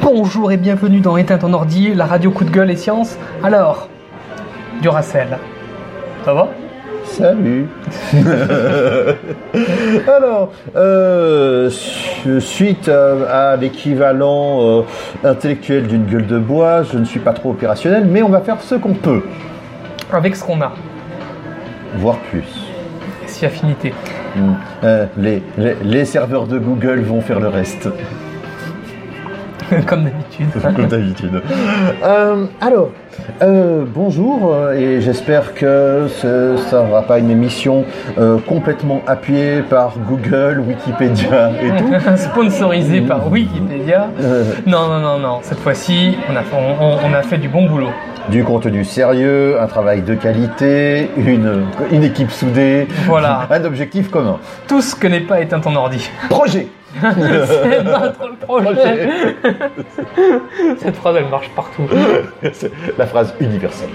Bonjour et bienvenue dans Éteint ton ordi, la radio coup de gueule et science. Alors, Duracell, ça va? Salut. Alors, euh, su- suite à, à l'équivalent euh, intellectuel d'une gueule de bois, je ne suis pas trop opérationnel, mais on va faire ce qu'on peut, Avec ce qu'on a, voire plus. si affinité. Mm. Euh, les, les- les serveurs de Google vont faire le reste, Comme d'habitude. comme d'habitude. Euh, alors, euh, bonjour, euh, et j'espère que ce- ça ne sera pas une émission euh, complètement appuyée par Google, Wikipédia et tout. Sponsorisé par Wikipédia. Euh, Non, non, non, non. Cette fois-ci, on a, on, on- on a fait du bon boulot. Du contenu sérieux, un travail de qualité, une, une équipe soudée, Voilà. un objectif commun. Tout ce que n'est pas éteint ton ordi. Projet C'est notre projet. Cette phrase, elle marche partout. C'est la phrase universelle.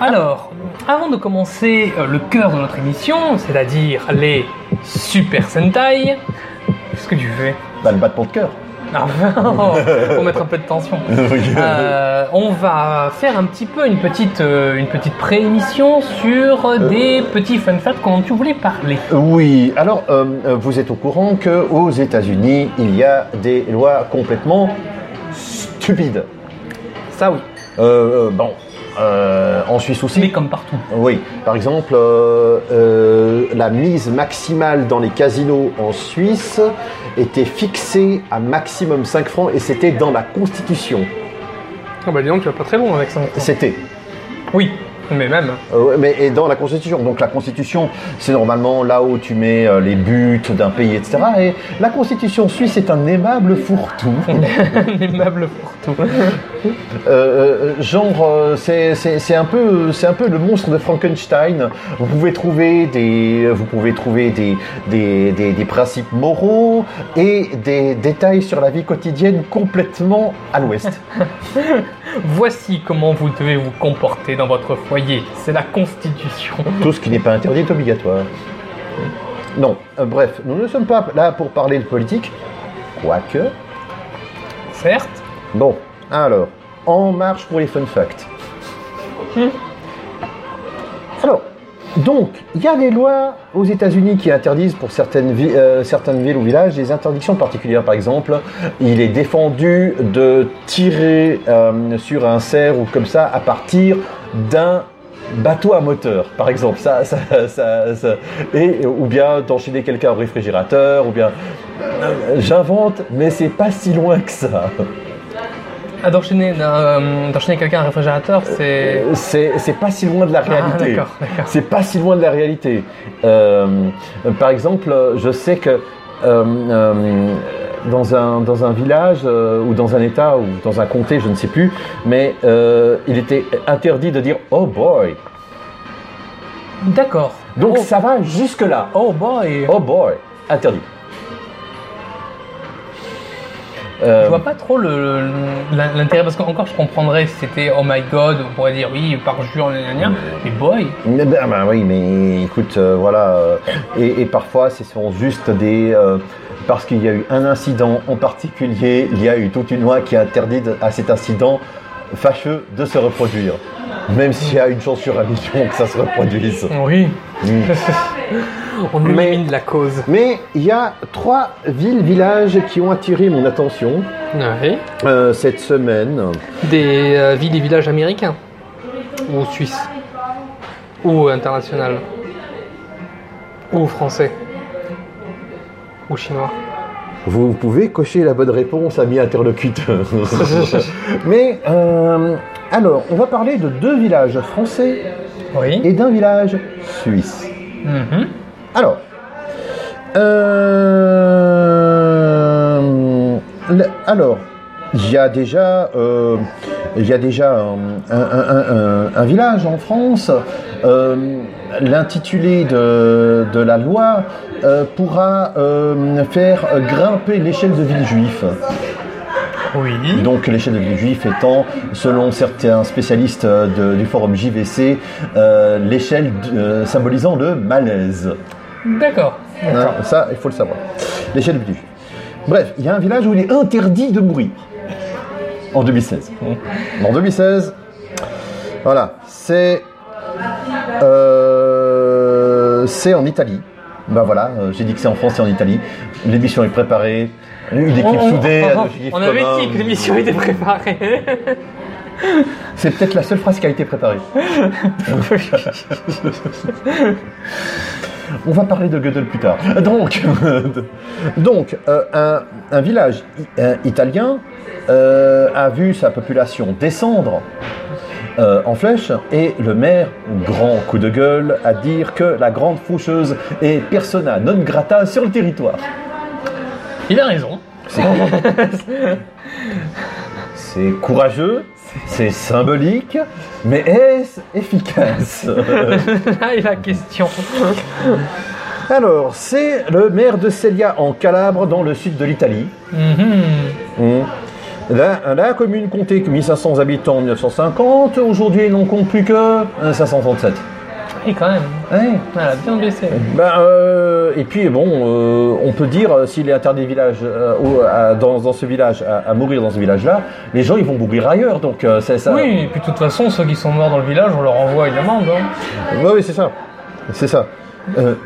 Alors, avant de commencer euh, le cœur de notre émission, c'est-à-dire les Super Sentai, qu'est-ce que tu fais? Bah, le battement de cœur. Pour mettre un peu de tension. Euh, on va faire un petit peu une petite, euh, une petite pré-émission sur des petits fun facts dont tu voulais parler. Oui, alors euh, euh, vous êtes au courant qu'aux États-Unis, il y a des lois complètement stupides. Ça oui, Euh, euh, bon, euh, en Suisse aussi. mais comme partout. Oui, par exemple, euh, euh, la mise maximale dans les casinos en Suisse était fixée à maximum 5 francs et c'était dans la Constitution. Ah bah dis donc, tu vas pas très loin avec ça. C'était. Oui, mais même. Euh, mais et dans la Constitution. Donc la Constitution, c'est normalement là où tu mets euh, les buts d'un pays, etc. Et la Constitution suisse est un aimable fourre-tout. Un aimable pour tout. Euh, euh, genre, euh, c'est un peu, c'est un peu le monstre de Frankenstein. Vous pouvez trouver des, vous pouvez trouver des, des, des, des principes moraux et des détails sur la vie quotidienne complètement à l'ouest. Voici comment vous devez vous comporter dans votre foyer. C'est la Constitution. Tout ce qui n'est pas interdit est obligatoire. Non, euh, bref, nous ne sommes pas là pour parler de politique, quoique. Certes. Bon, alors, en marche pour les fun facts. Alors, donc, il y a des lois aux États-Unis qui interdisent pour certaines, vi- euh, certaines villes ou villages des interdictions particulières. Par exemple, il est défendu de tirer euh, sur un cerf ou comme ça à partir d'un bateau à moteur, par exemple. Ça, ça, ça- ça- et, ou bien d'enchaîner quelqu'un au réfrigérateur, ou bien. euh, J'invente, mais c'est pas si loin que ça. Ah, d'enchaîner, euh, d'enchaîner quelqu'un à un réfrigérateur, c'est. C'est c'est pas si loin de la réalité. d'accord, d'accord. C'est pas si loin de la réalité. Euh, par exemple, je sais que euh, dans, un, dans un village euh, ou dans un état ou dans un comté, je ne sais plus, mais euh, il était interdit de dire oh boy. D'accord. Donc oh, ça va jusque là. oh boy. Oh boy, interdit. Je Euh, vois pas trop l'intérêt parce qu'encore je comprendrais si c'était oh my god, on pourrait dire oui, gna, gna. mais boy. Mais ben, ben oui, mais écoute, euh, voilà. et, et parfois, ce sont juste des. euh, parce qu'il y a eu un incident en particulier, il y a eu toute une loi qui interdit de- à cet incident fâcheux de se reproduire. Même s'il y a une chance sur un million que ça se reproduise. Oui. Mm. On élimine la cause. Mais il y a trois villes, villages qui ont attiré mon attention Oui. euh, cette semaine. Des euh, villes et villages américains ou suisses ou international ou français ou chinois. Vous pouvez cocher la bonne réponse, ami interlocuteur. Mais euh, alors, on va parler de deux villages français Oui. et d'un village suisse. Mhm. Alors, euh, le- alors, il y a déjà, euh, il y a déjà un, un- un- un- un village en France. euh, L'intitulé de, de la loi euh, pourra euh, faire grimper l'échelle de ville juif. Oui. Donc l'échelle de vie juif étant, selon certains spécialistes euh, de- du forum JVC, euh, l'échelle euh, symbolisant le malaise. D'accord. Hein, ça, il faut le savoir. L'échelle du juif. Bref, il y a un village où il est interdit de mourir. En 2016. En 2016, voilà, c'est euh, c'est en Italie. Ben voilà, euh, j'ai dit que c'est en France et en Italie. L'émission est préparée. Une équipe On- on- soudée. on- un objectif On avait dit que l'émission était préparée. C'est peut-être la seule phrase qui a été préparée. On va parler de Gödel plus tard. Donc, donc euh, un, un village euh, italien euh, a vu sa population descendre euh, en flèche et le maire, grand coup de gueule, à dire que la grande faucheuse est persona non grata sur le territoire. Il a raison. C'est courageux, c'est symbolique, mais est-ce efficace? Là est la question. Alors, c'est le maire de Ceglia en Calabre, dans le sud de l'Italie. Mhm. Mmh. La, la commune comptait que 1500 habitants en 1950, aujourd'hui il n'en compte plus que euh, 537. Et quand même, Ouais. elle a bien baissé. Ben, euh, et puis bon, euh, on peut dire, euh, s'il est interdit village, au- à- dans, dans ce village, à, à mourir dans ce village-là, les gens ils vont mourir ailleurs, donc c'est ça. Oui, et puis de toute façon, ceux qui sont morts dans le village, on leur envoie une amende. hein. Oui, oui, c'est ça. C'est ça.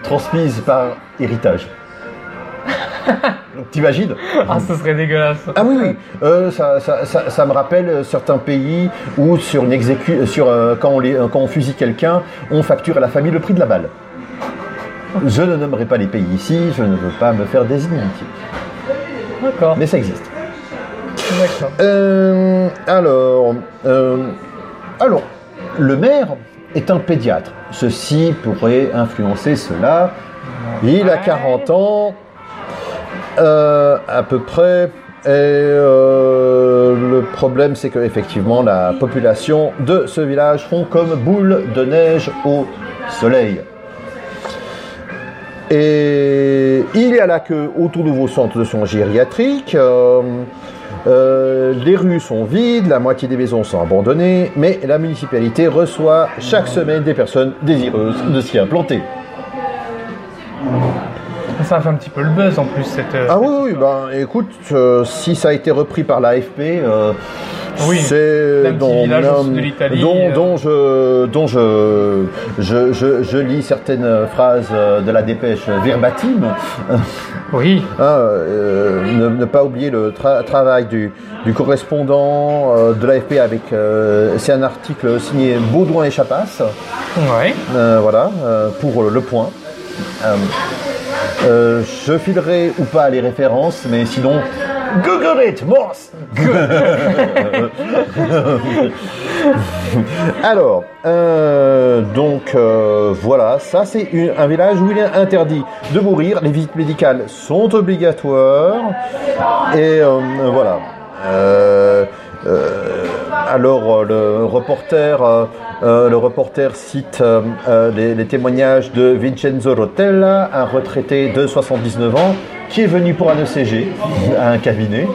Transmise par héritage. T'imagines Ah, ce serait dégueulasse. Ah oui, oui. Euh, ça, ça- ça- ça me rappelle euh, certains pays où sur une exécu- sur euh, quand, on les- quand on fusille quelqu'un, on facture à la famille le prix de la balle. Je ne nommerai pas les pays ici, je ne veux pas me faire des inimitiés. D'accord, Mais ça existe. d'accord. Euh, alors, alors, le maire est un pédiatre. Ceci pourrait influencer cela. Il a Ouais. 40 ans, euh, à peu près. Et euh, le problème, c'est qu'effectivement, la population de ce village font comme boule de neige au soleil. Et il y a là que au tout nouveau centre de soins gériatriques. euh, euh, les rues sont vides, la moitié des maisons sont abandonnées, mais la municipalité reçoit chaque semaine des personnes désireuses de s'y implanter. Ça fait un petit peu le buzz en plus, cette. euh, Ah oui, oui, ben écoute, euh, si ça a été repris par l'AFP, euh, Oui, c'est l'Italie, dont, euh. dont je, dont je, je, je, je lis certaines phrases de la dépêche verbatim. Oui, Hein, euh, ne, ne pas oublier le tra- travail du, du correspondant de l'AFP avec. c'est un article signé Baudouin et Chapas. ouais. Voilà, pour le point. Euh, je filerai ou pas les références, mais sinon, Google it, Morse Alors, euh, donc euh, voilà, ça c'est un village où il est interdit de mourir. Les visites médicales sont obligatoires. Et voilà. Alors euh, le reporter, euh, euh, le reporter cite les, les témoignages de Vincenzo Rotella, un retraité de 79 ans, qui est venu pour un ECG, à un cabinet,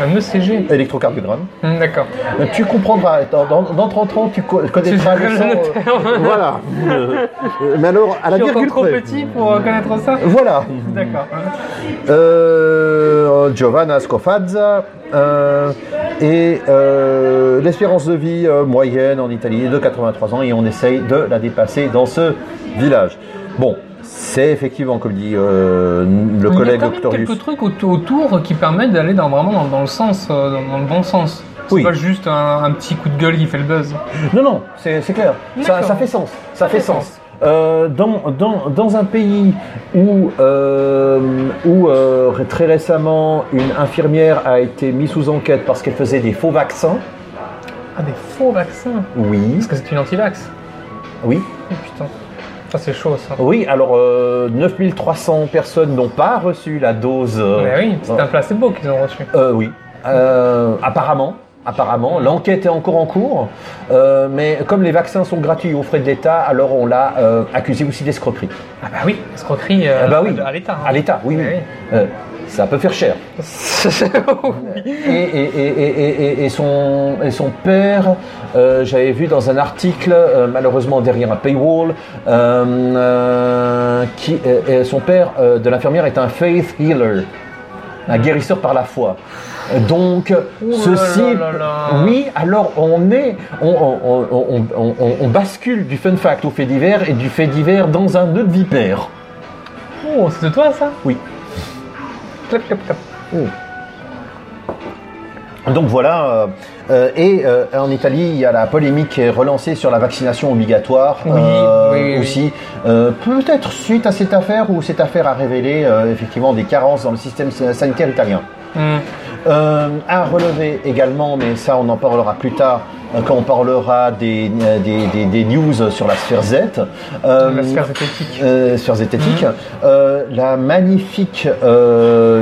Un ECG. électrocardiogramme. Hum, D'accord. Tu comprendras, dans, dans, dans 30 ans, tu co- connaîtras Tu le son. euh, voilà. Mais alors, à la Je suis encore virgule trop près. petit pour connaître ça Voilà. D'accord. Euh, Giovanna Scofazza euh, et euh, l'espérance de vie euh, moyenne en Italie est de 83 ans et on essaye de la dépasser dans ce village. Bon, c'est effectivement, comme dit euh, le Il y a collègue quand même Octorius. quelques trucs au- autour qui permettent d'aller dans, vraiment dans, dans le sens, dans, dans le bon sens. C'est Oui. pas juste un, un petit coup de gueule qui fait le buzz. Non, non, c'est clair. Ça, fait sens. Ça, fait fait sens. sens. Euh, dans, dans, dans un pays où, euh, où euh, très récemment une infirmière a été mise sous enquête parce qu'elle faisait des faux vaccins, Ah, des faux vaccins oui, Parce que c'est une anti-vax oui, Oh putain. Ça, c'est chaud, ça. Oui, alors euh, 9300 personnes n'ont pas reçu la dose. Mais oui, c'est un placebo qu'ils ont reçu. oui. Apparemment, apparemment, l'enquête est encore en cours, euh, mais comme les vaccins sont gratuits aux frais de l'État, alors on l'a euh, accusé aussi d'escroquerie. Ah bah oui, escroquerie euh, Ah bah oui. à l'État. hein. À l'État, oui, oui. Oui. Ça peut faire cher. Et, son, et son père, j'avais vu dans un article, malheureusement derrière un paywall, qui, son père de l'infirmière est un faith healer. un guérisseur par la foi. Donc, Ouh là ceci, là là là. oui, alors on est, on, on- on- on- on- on bascule du fun fact au fait divers et du fait divers dans un nœud de vipère. Oh, c'est de toi ça? Oui. Clap, clap, clap. Donc voilà, euh, euh, et euh, en Italie, il y a la polémique qui est relancée sur la vaccination obligatoire Oui, oui, oui, oui. aussi. Peut-être suite à cette affaire où cette affaire a révélé effectivement des carences dans le système sanitaire italien. Hmm. Euh, à relever également, mais ça on en parlera plus tard euh, quand on parlera des, euh, des, des- des news sur la sphère Z. Euh, La sphère zététique. sphère zététique. Euh, la magnifique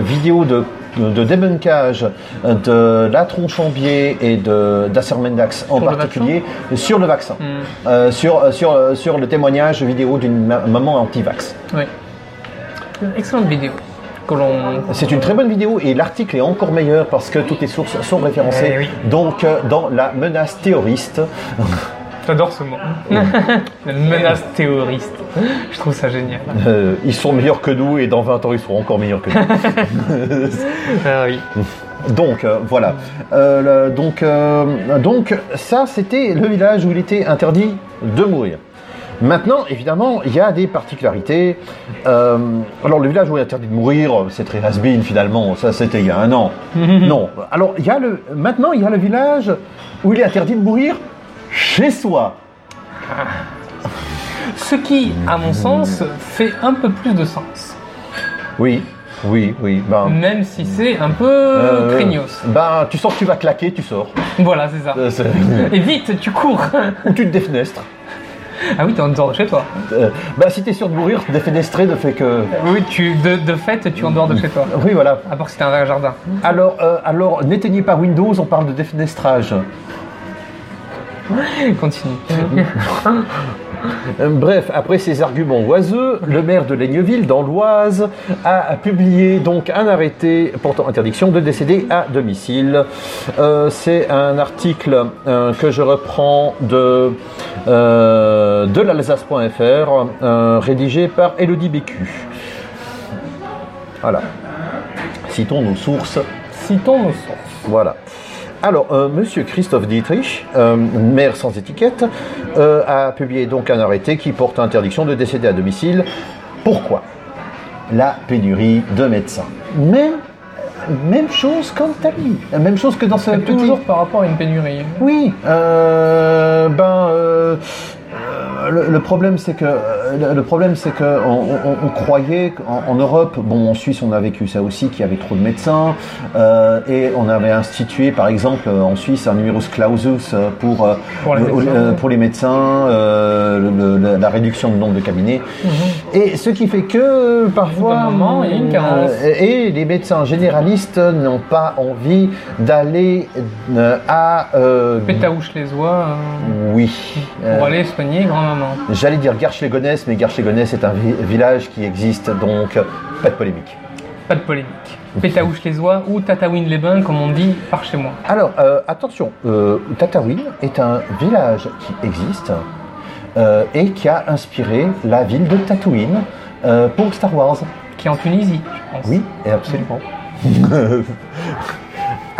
vidéo de, de débunkage de la tronche en biais et de d'Asser Mendax en particulier sur le vaccin. Euh, sur, sur, sur le témoignage vidéo d'une ma- maman anti-vax. Oui. Excellente vidéo. Que l'on. C'est une très bonne vidéo et l'article est encore meilleur parce que toutes les sources sont référencées. Eh oui. Donc, euh, dans la menace terroriste, J'adore ce mot. La menace théoriste. Je trouve ça génial. euh, ils sont meilleurs que nous et dans 20 ans, ils seront encore meilleurs que nous. Ah oui. Donc euh, voilà. Euh, le- donc, euh, donc ça, c'était le village où il était interdit de mourir. Maintenant, évidemment, il y a des particularités. Euh, alors, le village où il est interdit de mourir, c'est très has-been finalement. Ça, c'était il y a un an. non. Alors, il y a le. Maintenant, il y a le village où il est interdit de mourir chez soi. Ce qui, à mon sens, fait un peu plus de sens. Oui, oui, oui. Ben, Même si c'est un peu euh, craignos. Ben, tu que tu vas claquer, tu sors. Voilà, c'est ça. Euh, Et vite, tu cours. ou tu te défenestres. Ah oui, t'es en dehors de chez toi. Euh, ben, si t'es sûr de mourir, défenestrer ne fait que. Oui, tu, de, de fait, tu es en dehors de chez toi. Oui, voilà. À part si t'as un vrai jardin. Alors, euh, alors n'éteignez pas Windows, on parle de défenestrage. Continue. Euh, bref, après ces arguments oiseux, le maire de Laigneville, dans l'Oise, a publié donc un arrêté portant interdiction de décéder à domicile. Euh, C'est un article euh, que je reprends de, euh, de l'Alsace.fr, rédigé par Elodie Bécu. Voilà. Citons nos sources. Citons nos sources. Voilà. Alors, euh, Monsieur Christophe Dietrich, euh, maire sans étiquette, euh, a publié donc un arrêté qui porte interdiction de décéder à domicile. Pourquoi? La pénurie de médecins. Même, même chose qu'en Italie. Même chose que dans ce toujours par rapport à une pénurie. Oui, euh, ben le, le problème c'est que euh, le- problème c'est que on, on- on croyait qu'en en Europe, bon en Suisse on a vécu ça aussi, qu'il y avait trop de médecins euh, et on avait institué par exemple en Suisse un numerus clausus pour euh, Pour les médecins. euh, pour les médecins, euh, le- le- la réduction du nombre de cabinets et ce qui fait que parfois Au bout d'un moment, il y a une carence. et les médecins généralistes n'ont pas envie d'aller à euh, Pétaouche les oies oui. pour aller soigner J'allais dire Garches-les-Gonesse, mais Garches-les-Gonesse est un vi- village qui existe, donc pas de polémique. Pas de polémique. Pétaouche les oies ou Tataouine les bains, comme on dit par chez moi. Alors, euh, attention, euh, Tataouine est un village qui existe euh, et qui a inspiré la ville de Tatooine euh, pour Star Wars. Qui est en Tunisie, je pense. Oui, et absolument.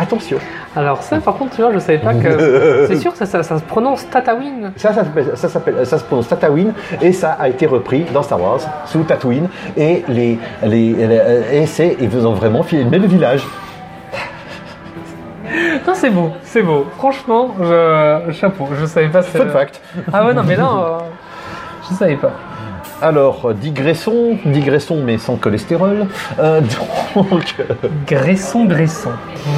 attention. Alors ça, par contre, tu vois, je savais pas que... C'est sûr que ça, ça- ça se prononce Tataouine. Ça, ça, s'appelle- ça, ça se prononce Tatooine et ça a été repris dans Star Wars sous Tatooine et les, les, les- et c'est ils ont vraiment filé le même village. Non, c'est beau, c'est beau. Franchement, je... chapeau, je savais pas... Fun fact. Ah ouais, non, mais là, euh, je savais pas. Alors, digressons, digressons mais sans cholestérol. Euh, donc, Gresson.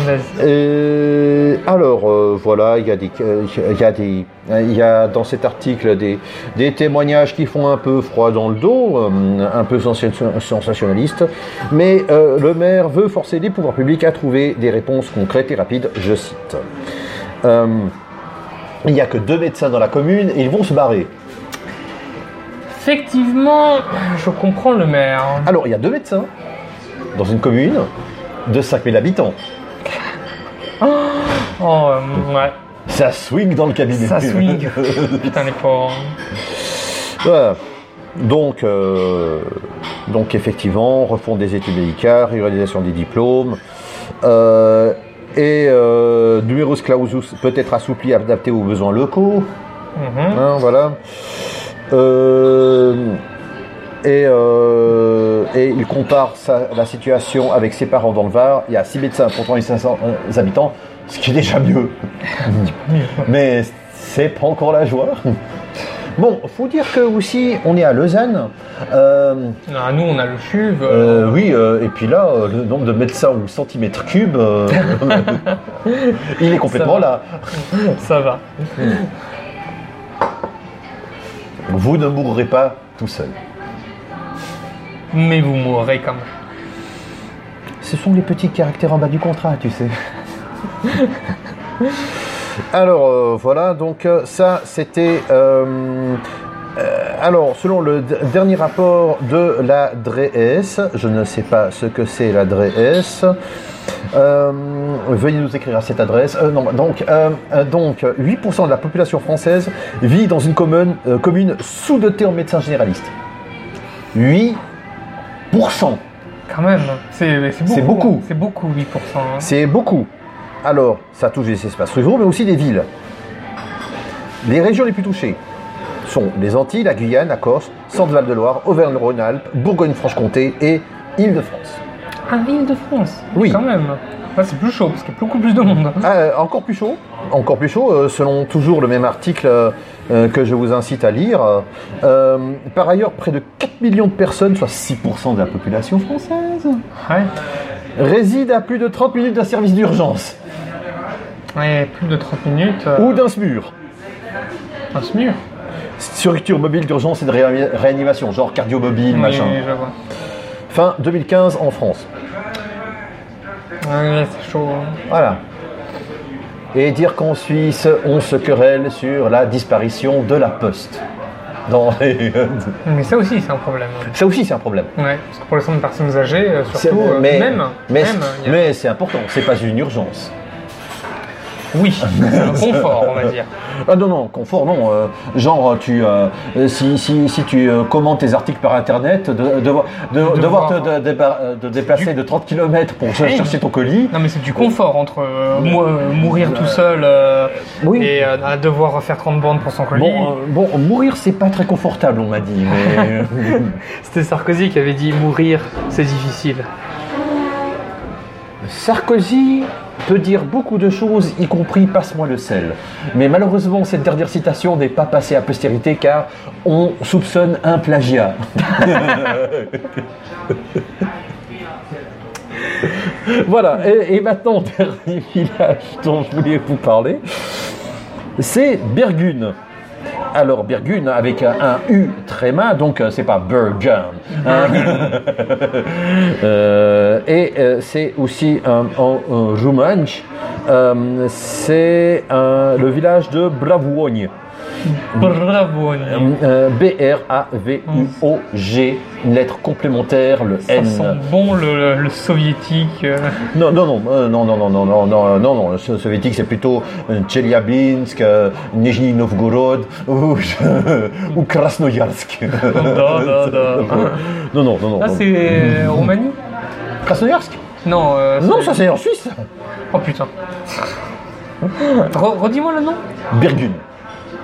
Vas-y. euh, alors, euh, voilà, il y a des, euh, il y a des, il y a dans cet article des, des témoignages qui font un peu froid dans le dos, euh, un peu sensa- sensationnalistes, mais euh, le maire veut forcer les pouvoirs publics à trouver des réponses concrètes et rapides, je cite. Euh, il n'y a que deux médecins dans la commune et ils vont se barrer. Effectivement, je comprends le maire. Alors, il y a deux médecins dans une commune de 5000 habitants. Oh, euh, ouais, Ça swing dans le cabinet. ça swing. Putain, les pauvres. Voilà. Donc, euh, Donc effectivement, refondre des études médicales, réalisation des diplômes. Euh, et euh, numerus clausus peut être assoupli, adapté aux besoins locaux. Mhm. Hein, voilà. Euh, et, euh, et il compare sa- la situation avec ses parents dans le Var. Il y a 6 médecins pour 3500 euh, habitants, ce qui est déjà mieux. Mais c'est pas encore la joie. Bon, faut dire que aussi, on est à Lausanne. Euh, Ah, nous, on a le chuve. euh, oui, et puis là, le nombre de médecins ou centimètres cubes, il est complètement Ça là. Ça va. Vous ne mourrez pas tout seul. Mais vous mourrez quand même. Ce sont les petits caractères en bas du contrat, tu sais. Alors euh, voilà, donc euh, ça c'était. euh, euh, alors, selon le dernier rapport de la DREES, je ne sais pas ce que c'est la DREES. euh, veuillez nous écrire à cette adresse. Euh, non, donc, euh, euh, donc, 8% de la population française vit dans une commune, commune sous-dotée en médecins généralistes. 8%. Quand même. C'est c'est beaucoup. C'est beaucoup. C'est beaucoup, 8%. hein. C'est beaucoup. Alors, ça touche les espaces ruraux, mais aussi les villes. Les régions les plus touchées sont les Antilles, la Guyane, la Corse, Centre-Val de Loire, Auvergne-Rhône-Alpes, Bourgogne-Franche-Comté et Île-de-France. Ah, Île-de-France. Oui. Quand même. Ouais, c'est plus chaud parce qu'il y a beaucoup plus de monde. Ah, euh, encore plus chaud, encore plus chaud, euh, selon toujours le même article euh, que je vous incite à lire. Euh, par ailleurs, près de 4 millions de personnes, soit 6% de la population française, Ouais. résident à plus de 30 minutes d'un service d'urgence Ouais, plus de 30 minutes. euh, ou d'un SMUR. un SMUR. Structure mobile d'urgence et de réa- réanimation, genre cardio-mobile, Oui, machin. oui, je vois. Fin 2015 en France. Ouais, c'est chaud. hein. Voilà. Et dire qu'en Suisse, on se querelle sur la disparition de la poste. Dans les- Mais ça aussi, c'est un problème. Ça aussi, c'est un problème. Ouais, parce que pour les personnes âgées, euh, surtout, euh, mais même, mais, même, a- mais c'est important, c'est pas une urgence. Oui, confort, on va dire. Ah non, non, confort, non. euh, genre, tu, euh, si, si, si tu euh, commandes tes articles par internet, de, de- de- devoir te de- déba- de déplacer de 30 km pour chercher ton colis. Non, mais c'est du confort entre mou- mourir tout seul Oui. et à devoir faire 30 bandes pour son colis. Bon, bon, mourir, c'est pas très confortable, on m'a dit. Mais... C'était Sarkozy qui avait dit mourir, c'est difficile. Sarkozy peut dire beaucoup de choses, y compris passe-moi le sel. Mais malheureusement, cette dernière citation n'est pas passée à postérité car on soupçonne un plagiat. voilà, et, maintenant, dernier village dont je voulais vous parler, c'est Bergune. Alors Bergune avec un, U tréma, donc euh, c'est pas Bergen. hein. Euh, et euh, c'est aussi un, en, en euh, c'est le village de Bravouogne. Bravo. Euh, B-R-A-V-U-O-G, une lettre complémentaire, le Ça N. sent bon le, soviétique. euh. Non, non, non, euh, non, non, non, non, non, non, non, non, le so- soviétique c'est plutôt euh, Tcheliabinsk, euh, Nizhny Novgorod ou, ou Krasnoyarsk. Da, da, da. Non, non, non, non. Là, non. c'est euh, Roumanie Krasnoyarsk Non. euh, Non, ça c'est en Suisse. Oh putain. Re- Redis-moi le nom Birgun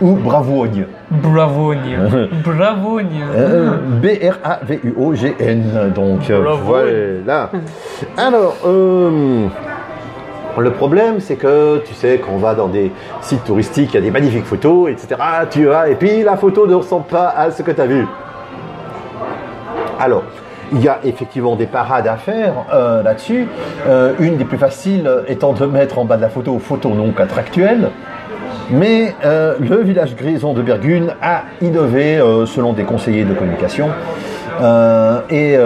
ou Bravouogne. Bravogne. Bravogne. Euh, B-R-A-V-U-O-G-N. Donc euh, Bravouogne. voilà. Alors, euh, le problème, c'est que tu sais, quand on va dans des sites touristiques, il y a des magnifiques photos, etc. Tu vas, et puis la photo ne ressemble pas à ce que tu as vu. Alors, il y a effectivement des parades à faire euh, là-dessus. Euh, une des plus faciles étant de mettre en bas de la photo photo non contractuelle. Mais euh, le village grison de Bergune a innové euh, selon des conseillers de communication. Euh, et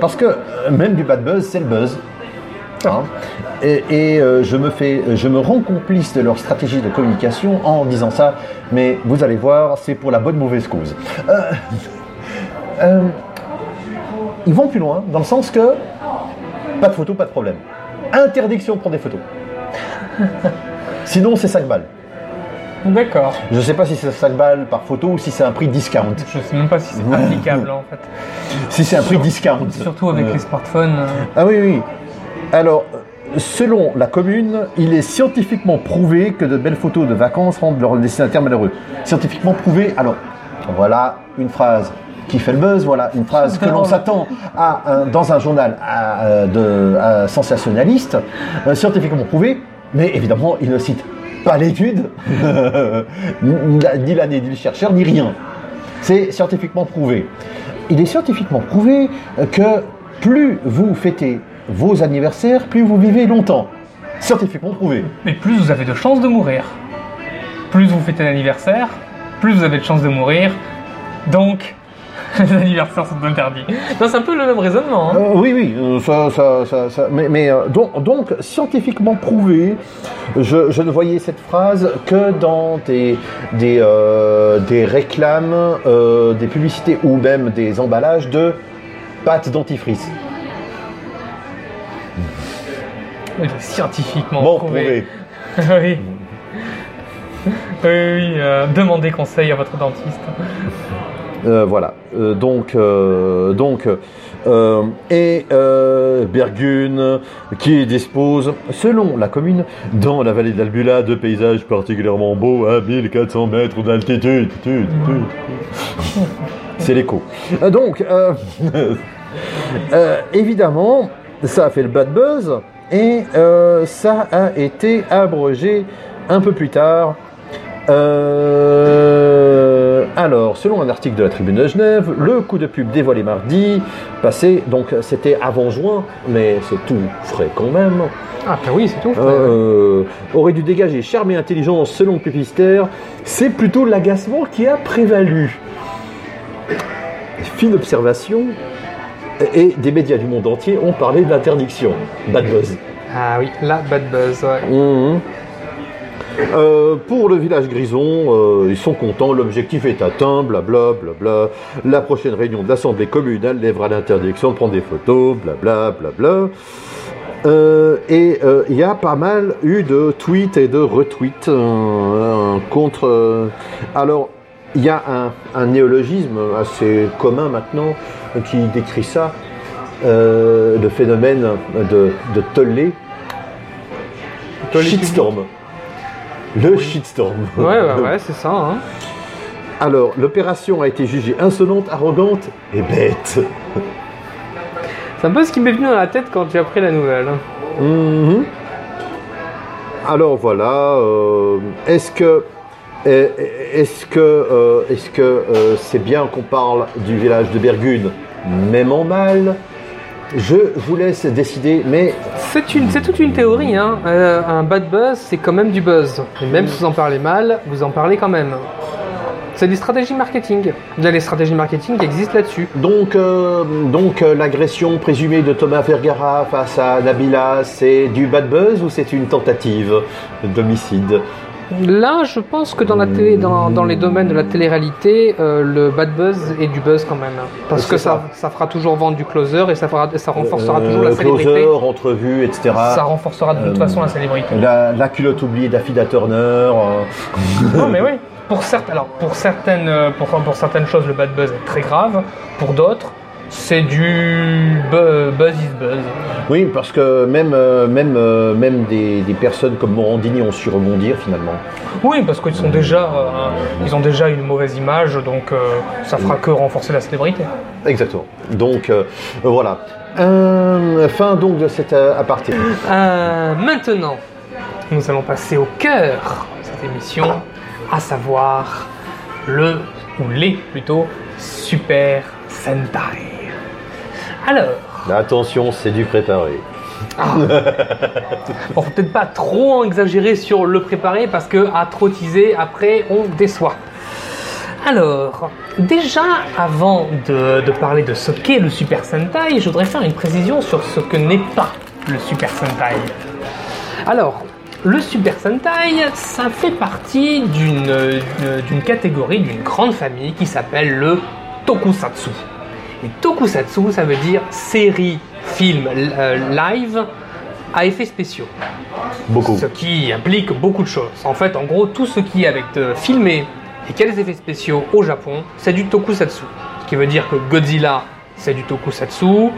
parce que même du bad buzz, c'est le buzz. Hein. Et, et, je me fais, je me rends complice de leur stratégie de communication en disant ça. Mais vous allez voir, c'est pour la bonne mauvaise cause. Ils vont plus loin, dans le sens que pas de photos, pas de problème. Interdiction de prendre des photos. Sinon, c'est 5 balles. D'accord. Je sais pas si c'est 5 balles par photo ou si c'est un prix discount. Je sais même pas si c'est applicable en fait. Si c'est un prix discount. Surtout avec Euh, les smartphones. euh, Ah oui, oui. Alors, selon la commune, il est scientifiquement prouvé que de belles photos de vacances rendent leur destinataire malheureux. Scientifiquement prouvé, alors, voilà une phrase qui fait le buzz, voilà une phrase que l'on s'attend à un- dans un journal à, euh, de, à sensationnaliste, euh, scientifiquement prouvé, mais évidemment, il ne cite pas l'étude, ni la- ni l'année, ni le chercheur, ni rien. C'est scientifiquement prouvé. Il est scientifiquement prouvé que plus vous fêtez vos anniversaires, plus vous vivez longtemps. Scientifiquement prouvé. Et plus vous avez de chances de mourir. Plus vous fêtez l'anniversaire, plus vous avez de chances de mourir. Donc, les anniversaires sont interdits. C'est un peu le même raisonnement. hein. Euh, oui, oui, euh, ça, ça, ça, ça- mais, mais, euh, donc, donc, scientifiquement prouvé, je, je ne voyais cette phrase que dans des, des, des réclames, des publicités ou même des emballages de pâte dentifrice. C'est scientifiquement Bon, prouvé. prouvé. oui. Oui, oui, demandez conseil à votre dentiste. Euh, voilà. Euh, donc, euh, donc, et Bergune qui dispose, selon la commune, dans la vallée d'Albula, de paysages particulièrement beaux à 1400 mètres d'altitude. Tu, tu. C'est l'écho. Donc, évidemment, ça a fait le bad buzz et ça a été abrogé un peu plus tard alors, selon un article de la Tribune de Genève, le coup de pub dévoilé mardi passé, donc c'était avant juin, mais c'est tout frais quand même, Ah, ben oui, c'est tout. euh, aurait dû dégager charme et intelligence selon le publicitaire. C'est plutôt l'agacement qui a prévalu. Fine observation, et des médias du monde entier ont parlé de l'interdiction. Bad buzz. Ah oui, la bad buzz, ouais. Mhm. Euh, pour le village Grison, euh, ils sont contents, l'objectif est atteint, blabla, blabla. La prochaine réunion de l'Assemblée communale lèvera l'interdiction de prendre des photos, blabla, blabla. Euh, et euh, il y a pas mal eu de tweets et de retweets contre. alors, il y a un, un néologisme assez commun maintenant qui décrit ça, le phénomène de, de tollé. Tollé Shitstorm. Le shitstorm. Ouais, ouais, ouais, c'est ça. Hein. Alors, l'opération a été jugée insolente, arrogante et bête. C'est un peu ce qui m'est venu dans la tête quand j'ai appris la nouvelle. hein. Mhm. Alors voilà, euh, est-ce que est- est-ce que euh, est-ce que euh, c'est bien qu'on parle du village de Bergune, même en mal Je vous laisse décider, mais C'est une, c'est toute une théorie. Hein. Euh, un bad buzz, c'est quand même du buzz. Et même si vous en parlez mal, vous en parlez quand même. C'est des stratégies marketing. Il y a les stratégies marketing qui existent là-dessus. donc euh, donc euh, l'agression présumée de Thomas Vergara face à Nabila, c'est du bad buzz ou c'est une tentative d'homicide? Là, je pense que dans, la télé, dans, dans les domaines de la télé-réalité, euh, le bad buzz est du buzz quand même. Parce C'est que ça, ça. fera toujours vendre du closer et ça, fera, ça renforcera toujours la Euh, célébrité. Closer, entrevue, etc. Ça renforcera de toute Euh, façon la célébrité. La, la culotte oubliée d'Affida Turner. euh, Non, mais oui. Pour, certes, alors, pour, certaines, euh, pour, pour certaines choses, le bad buzz est très grave. Pour d'autres, c'est du bu- buzz is buzz. Oui, parce que même, euh, même, euh, même des, des personnes comme Morandini ont su rebondir finalement. Oui, parce qu'ils sont déjà, euh, ils ont déjà une mauvaise image, donc euh, ça fera que renforcer la célébrité. Exactement. Donc euh, voilà. Fin donc de cette euh, aparté. Maintenant, nous allons passer au cœur de cette émission, à savoir le, ou les plutôt, Super Sentai. Alors, Attention, c'est du préparé. Bon, faut peut-être pas trop en exagérer sur le préparer parce que à trop teaser, après on déçoit. Alors, déjà avant de, de parler de ce qu'est le Super Sentai, je voudrais faire une précision sur ce que n'est pas le Super Sentai. Alors, le Super Sentai, ça fait partie d'une catégorie, d'une grande famille qui s'appelle le Tokusatsu. Et Tokusatsu, ça veut dire série, film, euh, live à effets spéciaux. Beaucoup. Ce qui implique beaucoup de choses. En fait, en gros, tout ce qui est avec de filmé et qui a des effets spéciaux au Japon, c'est du tokusatsu. Ce qui veut dire que Godzilla, c'est du tokusatsu.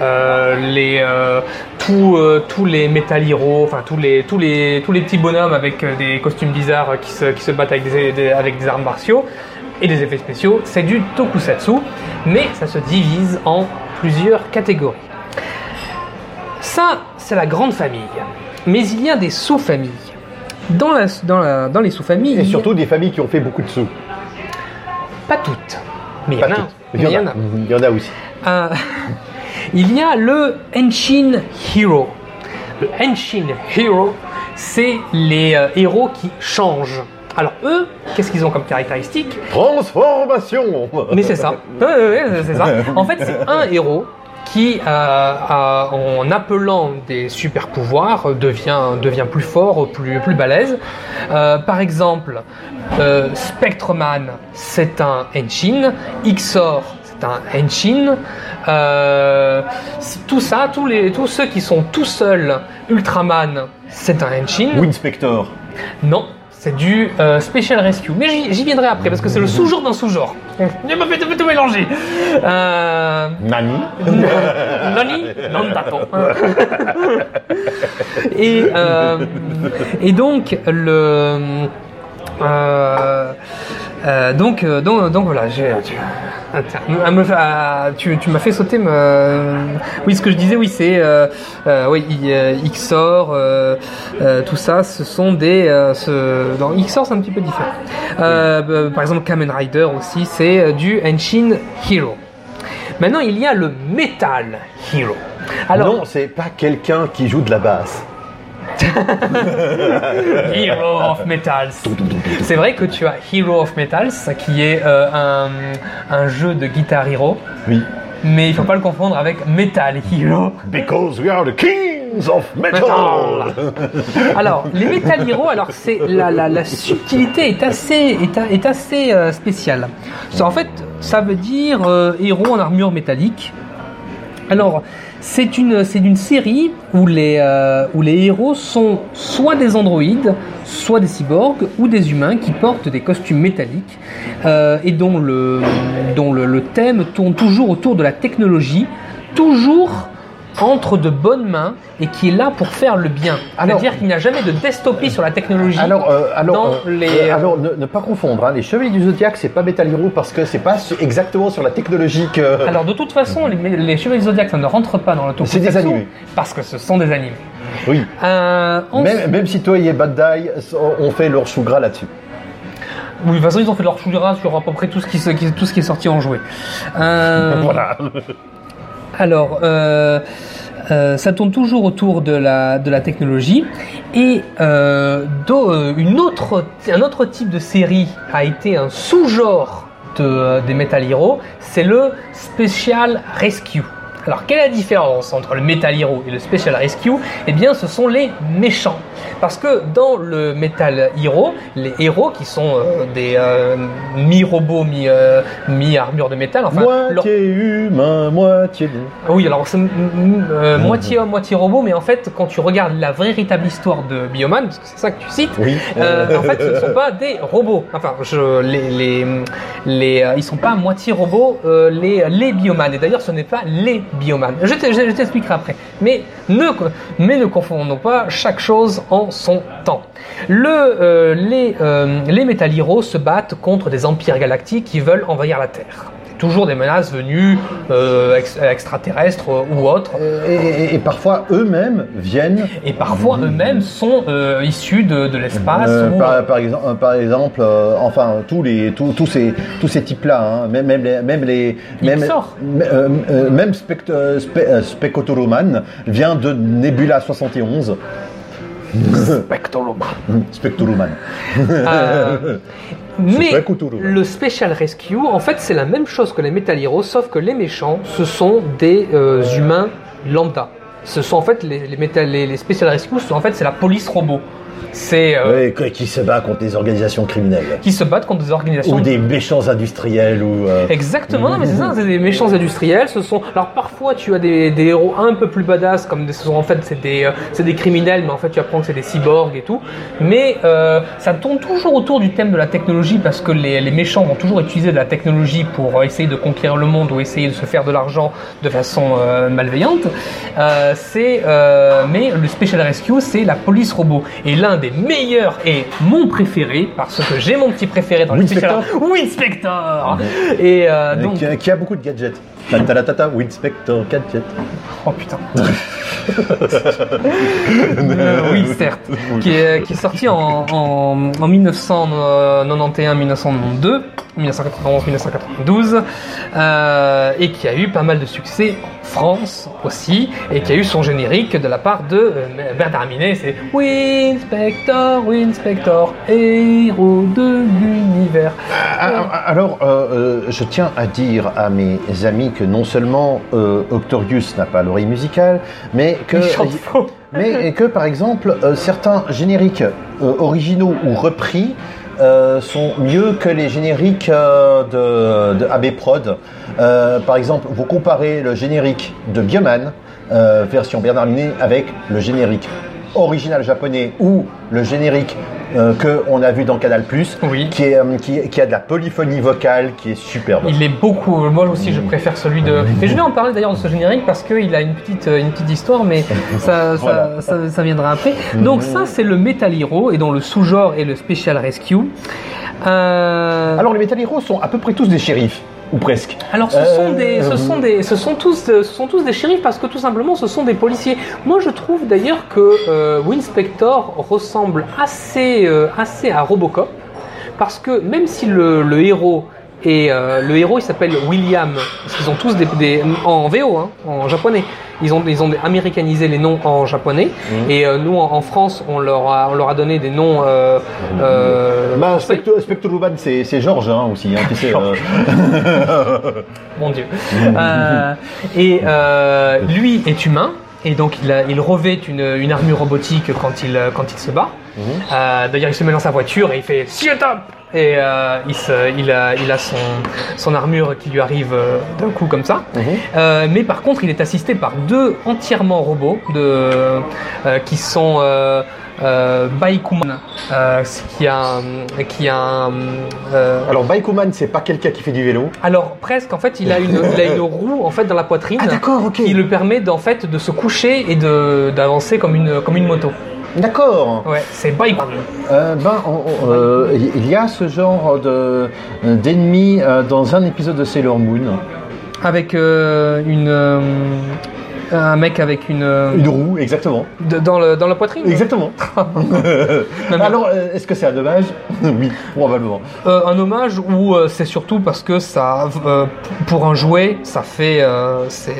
Euh, les, euh, tous, euh, tous les Metal Hero, enfin tous les, tous, les, tous les petits bonhommes avec euh, des costumes bizarres qui se, qui se battent avec des, des- avec des armes martiaux et des effets spéciaux, c'est du tokusatsu, mais ça se divise en plusieurs catégories. Ça, c'est la grande famille. Mais il y a des sous-familles. Dans, la, dans, la- dans les sous-familles, Et surtout des familles qui ont fait beaucoup de sous. pas toutes, mais il y en a. mais il y en a. Il y en a aussi. Euh, il y a le Henshin Hero. Le Henshin Hero, c'est les euh, héros qui changent. Alors eux, qu'est-ce qu'ils ont comme caractéristique Transformation Mais c'est ça. C'est ça. En fait, c'est un héros qui, euh, a- en appelant des super pouvoirs, devient, devient plus fort, plus, plus balèze. Euh, par exemple, euh, Spectreman, c'est un Henshin. Xor, c'est un Henshin. Tout ça, tous, les, tous ceux qui sont tout seuls, Ultraman, c'est un Henshin. Winspector. Non, c'est du euh, Special Rescue. Mais j'y viendrai après parce que c'est le sous-genre d'un sous-genre. Il m'a fait tout mélanger. Euh, Nani Nani Non, et, euh, et donc, le. euh, donc, donc, donc voilà, j'ai- me- à- tu, tu m'as fait sauter. Me, oui, ce que je disais, oui, c'est euh, euh, oui, euh, Xor, euh, tout ça, ce sont des. ce, Xor, c'est un petit peu différent. Par exemple, Kamen Rider aussi, c'est du Henshin Hero. Maintenant, il y a le Metal Hero. Alors, Non, c'est pas quelqu'un qui joue de la basse. Hero of Metals. C'est vrai que tu as Hero of Metals, qui est euh, un, un jeu de Guitar Hero, Oui. mais il faut pas le confondre avec Metal Hero. Because we are the kings of metal. Alors, les Metal Hero, alors c'est la, la, la subtilité est assez est, a- est assez euh, spéciale. Ça, En fait, ça veut dire euh, héros en armure métallique. Alors, c'est une série où les euh, où les héros sont soit des androïdes, soit des cyborgs ou des humains qui portent des costumes métalliques euh, et dont le thème tourne toujours autour de la technologie, toujours entre de bonnes mains et qui est là pour faire le bien. C'est-à-dire qu'il n'y a jamais de dystopie sur la technologie. Alors, euh, alors, Dans euh, les- euh, alors ne, ne pas confondre. hein, les Chevaliers du Zodiac, c'est pas Metal Hero parce que c'est pas exactement sur la technologie que. Alors de toute façon, les, les Chevaliers du Zodiac, ça ne rentre pas dans le C'est des animés. parce que ce sont des animés. oui. Euh, Même, même si Toei et Bandai ont fait leur chou gras là-dessus. Oui, de toute façon, ils ont fait leur chouira sur à peu près tout ce qui, tout ce qui est sorti en jouet. Euh, Voilà. Alors, euh, euh, ça tourne toujours autour de la, de la technologie. Et euh, euh, autre, un autre type de série a été un sous-genre de, des Metal Hero, c'est le Special Rescue. Alors, quelle est la différence entre le Metal Hero et le Special Rescue? Eh bien, ce sont les méchants. Parce que dans le Metal Hero, les héros qui sont euh, des euh, mi-robots, mi, euh, mi-armure de métal, enfin, moitié humain, moitié. ah Oui, alors c'est mm, mm, euh, moitié homme, moitié robot, mais en fait, quand tu regardes la véritable histoire de Bioman, parce que c'est ça que tu cites, Oui. en fait, ce ne sont pas des robots. Enfin, je, les, les, les, ils sont pas à moitié robots, les, les Bioman. Et d'ailleurs, ce n'est pas les Bioman. Je te- je- je t'expliquerai après. Mais ne, confondons pas chaque chose en son temps. Euh, les, euh, Metal se battent contre des empires galactiques qui veulent envahir la Terre. Toujours des menaces venues euh, ex- extraterrestres euh, ou autres. Et, et- et parfois eux-mêmes viennent. Et parfois eux-mêmes sont euh, issus de, de l'espace. ou- par, par exemple, par exemple enfin tous les tous, tous ces tous ces types-là, hein, même même les même les même même vient de Nebula 71. Spectoloman. Spectoroman. Euh, mais le Special Rescue, en fait, c'est la même chose que les Metal Heroes, sauf que les méchants, ce sont des euh, humains lambda. Ce sont en fait les, les, les, les Special Rescue, sont, en fait, c'est la police robot. C'est euh, Oui, qui se bat contre des organisations criminelles. qui se battent contre des organisations Ou des méchants industriels ou. euh, Exactement, non, mais c'est ça, c'est des méchants industriels. Ce sont, alors parfois tu as des, des héros un peu plus badass, comme des- ce sont en fait c'est des, euh, c'est des criminels, mais en fait tu apprends que c'est des cyborgs et tout. Mais ça tourne toujours autour du thème de la technologie parce que les, les méchants vont toujours utiliser de la technologie pour essayer de conquérir le monde ou essayer de se faire de l'argent de façon malveillante. C'est, mais le Special Rescue, c'est la police robot. Et l'un des meilleurs et mon préféré, parce que j'ai mon petit préféré dans le Winspector. Winspector Et euh, donc, qui, a, qui a beaucoup de gadgets. Tata Winspector Gadget. oh putain. Euh, oui, certes. Qui est, qui est sorti en, en, en 1991-1992, 1991-1992, euh, et qui a eu pas mal de succès en France aussi, et qui a eu son générique de la part de euh, Bernard Minet, c'est Winspector, Winspector, héros de l'univers. Ah, Alors, euh, euh, je tiens à dire à mes amis que non seulement euh, Octorius n'a pas l'oreille musicale, mais que, faux. mais que par exemple, euh, certains génériques euh, originaux ou repris euh, sont mieux que les génériques euh, de, de AB Prod. Euh, par exemple, vous comparez le générique de Bioman, euh, version Bernard Minet, avec le générique original japonais ou le générique euh, que on a vu dans Canal+, Oui. qui, est, euh, qui, qui a de la polyphonie vocale qui est superbe. Il est beaucoup. Moi aussi, je préfère celui de. Et je vais en parler d'ailleurs de ce générique parce qu'il a une petite, euh, une petite histoire, mais ça, ça, Voilà. ça, ça viendra après. Donc ça, c'est le Metal Hero et dont le sous-genre est le Special Rescue. Euh, Alors les Metal Heroes sont à peu près tous des shérifs, ou presque. Alors ce Euh, sont des, ce sont des, ce sont tous, euh, ce sont tous des shérifs parce que tout simplement ce sont des policiers. Moi je trouve d'ailleurs que euh, Winspector ressemble assez, euh, assez à Robocop parce que même si le, le héros et le héros il s'appelle William parce qu'ils ont tous des, des- en VO hein, en japonais ils ont ils ont américanisé les noms en japonais et euh, nous en, en France on leur a on leur a donné des noms euh, euh, Bah. Spectre, Spectre c'est c'est Georges hein, aussi, hein, tu sais. euh. Mon Dieu. Euh, et euh, lui est humain. Et donc il, a- il revêt une, une armure robotique quand il, quand il se bat. Euh, D'ailleurs il se met dans sa voiture et il fait Shut up Et euh, il, se- il a, il a son, son armure qui lui arrive euh, d'un coup comme ça. Euh, mais par contre il est assisté par deux entièrement robots de, qui sont Baikuman, qui a, qui a Alors Baikuman, c'est pas quelqu'un qui fait du vélo. alors presque, en fait, il a une, il a une roue en fait dans la poitrine Ah, d'accord, ok. qui lui permet d'en fait de se coucher et d'avancer comme une comme une moto. D'accord. Ouais, c'est bike. Euh, ben, on- on- euh, il y a ce genre de d'ennemis euh, dans un épisode de Sailor Moon. Avec une un mec avec une, euh, Une roue, exactement. de- dans le dans la poitrine. Exactement. Alors, euh, est-ce que c'est un dommage Oui, probablement. Euh, un hommage ou euh, c'est surtout parce que ça euh, pour un jouet, ça fait c'est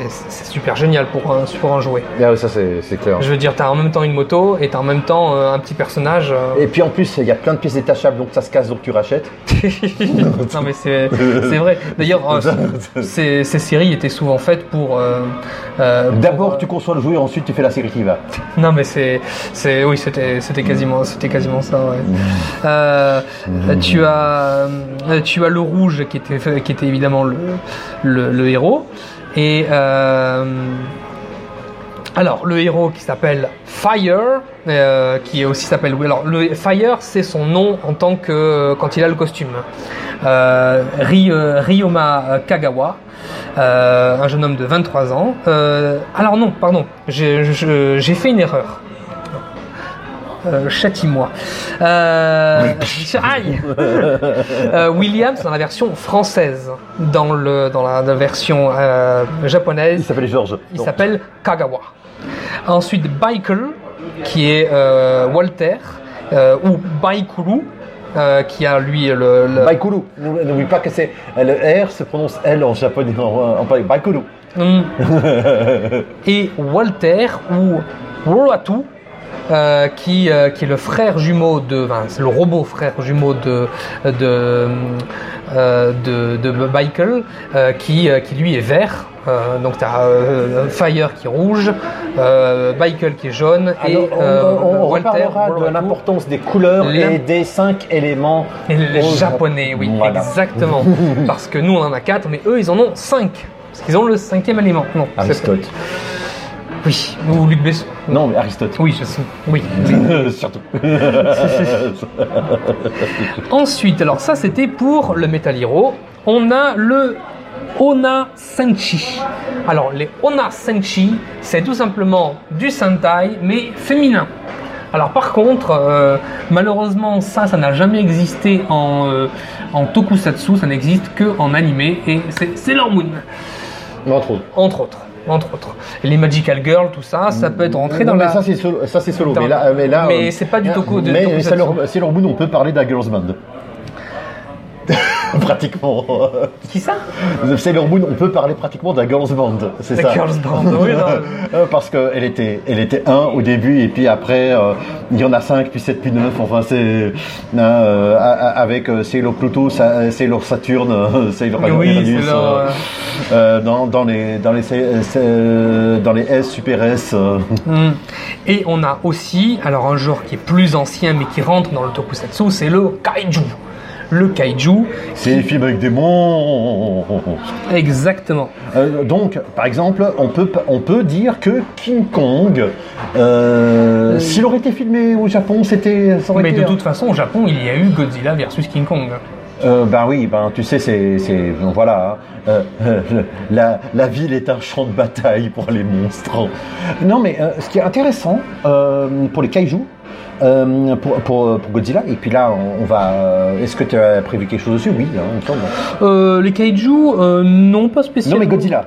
super génial pour un pour un jouet. Ah, ça, c'est clair. Je veux dire, t'as en même temps une moto et t'as en même temps un petit personnage. Et puis en plus, il y a plein de pièces détachables, donc ça se casse, donc tu rachètes. non mais c'est vrai. D'ailleurs, ces, séries étaient souvent faites pour. euh, pour, D'abord, euh, tu conçois le jouet, ensuite tu fais la série qui va. Non mais c'est oui c'était c'était quasiment c'était quasiment ça. Euh, tu as euh, tu as le rouge qui était évidemment le le, héros et alors le héros qui s'appelle Fire, euh, qui aussi s'appelle oui. Alors le Fire c'est son nom en tant que quand il a le costume. Euh, Ry- euh, Ryoma Kagawa, euh, un jeune homme de 23 ans. Alors non, pardon, j'ai fait une erreur. Euh, Châtie-moi. Euh, aïe Euh, Williams dans la version française. Dans, le, dans la, la version euh, Il japonaise, s'appelle Georges. il s'appelle Kagawa. Ensuite, Biker, qui est euh, Walter, euh, ou Baikuru, euh, qui a lui le. le- Baikuru. N'oublie pas que c'est le R se prononce L en japonais en, en, Baikuru. Hmm. Et Walter, ou euh, qui, euh, qui est le frère jumeau de. Enfin, c'est le robot frère jumeau de. de euh, de, de Michael, qui, qui lui est vert, Euh, donc tu as Fire qui est rouge, euh, Michael qui est jaune et on, euh, on- Walter. de Walter- l'importance des couleurs Les- et des cinq éléments. Et les japonais, oui, Voilà. exactement. Parce que nous on en a quatre, mais eux ils en ont cinq. Parce qu'ils ont le cinquième élément. Non, Aristote. Oui, ou Luc Besson. Non, mais Aristote. Oui, je sais. Oui. Surtout. Ensuite, alors ça c'était pour le Metal Hero. On a le Ona Senshi. Alors les Ona Senshi, c'est tout simplement du Sentai mais féminin. Alors par contre, euh, malheureusement ça, ça n'a jamais existé en, euh, en tokusatsu, ça n'existe que en animé et c'est Sailor Moon, Entre autres. entre autres. Entre autres. Et les Magical Girls, tout ça, ça peut être rentré dans Non, mais la... ça c'est solo. Ça c'est solo. dans- Mais là, mais là. Mais euh, c'est pas du toku- de Mais. Sailor Sailor Moon, on peut parler d'un girls band. pratiquement. Qui ça? Sailor Moon, on peut parler pratiquement d'un girls band. C'est The ça? Girls Band, oui, non. Euh, Parce qu'elle était, elle était 1 au début, et puis après, euh, il y en a 5, puis 7, puis 9. Enfin, c'est. euh, avec Sailor Pluto, Sa- Sailor Saturn, euh, Sailor Oui, Uranus, euh, dans, dans, les, dans, les, dans les S, Super S. euh. Mm. Et on a aussi, alors un genre qui est plus ancien mais qui rentre dans le tokusatsu, c'est le kaiju. Le kaiju, C'est les films avec des monstres. exactement. Euh, donc, par exemple, on peut, on peut dire que King Kong, euh, s'il aurait été filmé au Japon, c'était. Mais été de toute façon, au Japon, il y a eu Godzilla versus King Kong. Euh, ben oui, ben tu sais, c'est, c'est voilà, hein. Euh, euh, la, la ville est un champ de bataille pour les monstres. Non, mais euh, ce qui est intéressant euh, pour les kaiju, euh, pour, pour, pour Godzilla, et puis là, on, on va. euh, Est-ce que tu as prévu quelque chose dessus Oui, hein, il me semble. Euh, les kaiju, non pas spécialement. Non, mais Godzilla.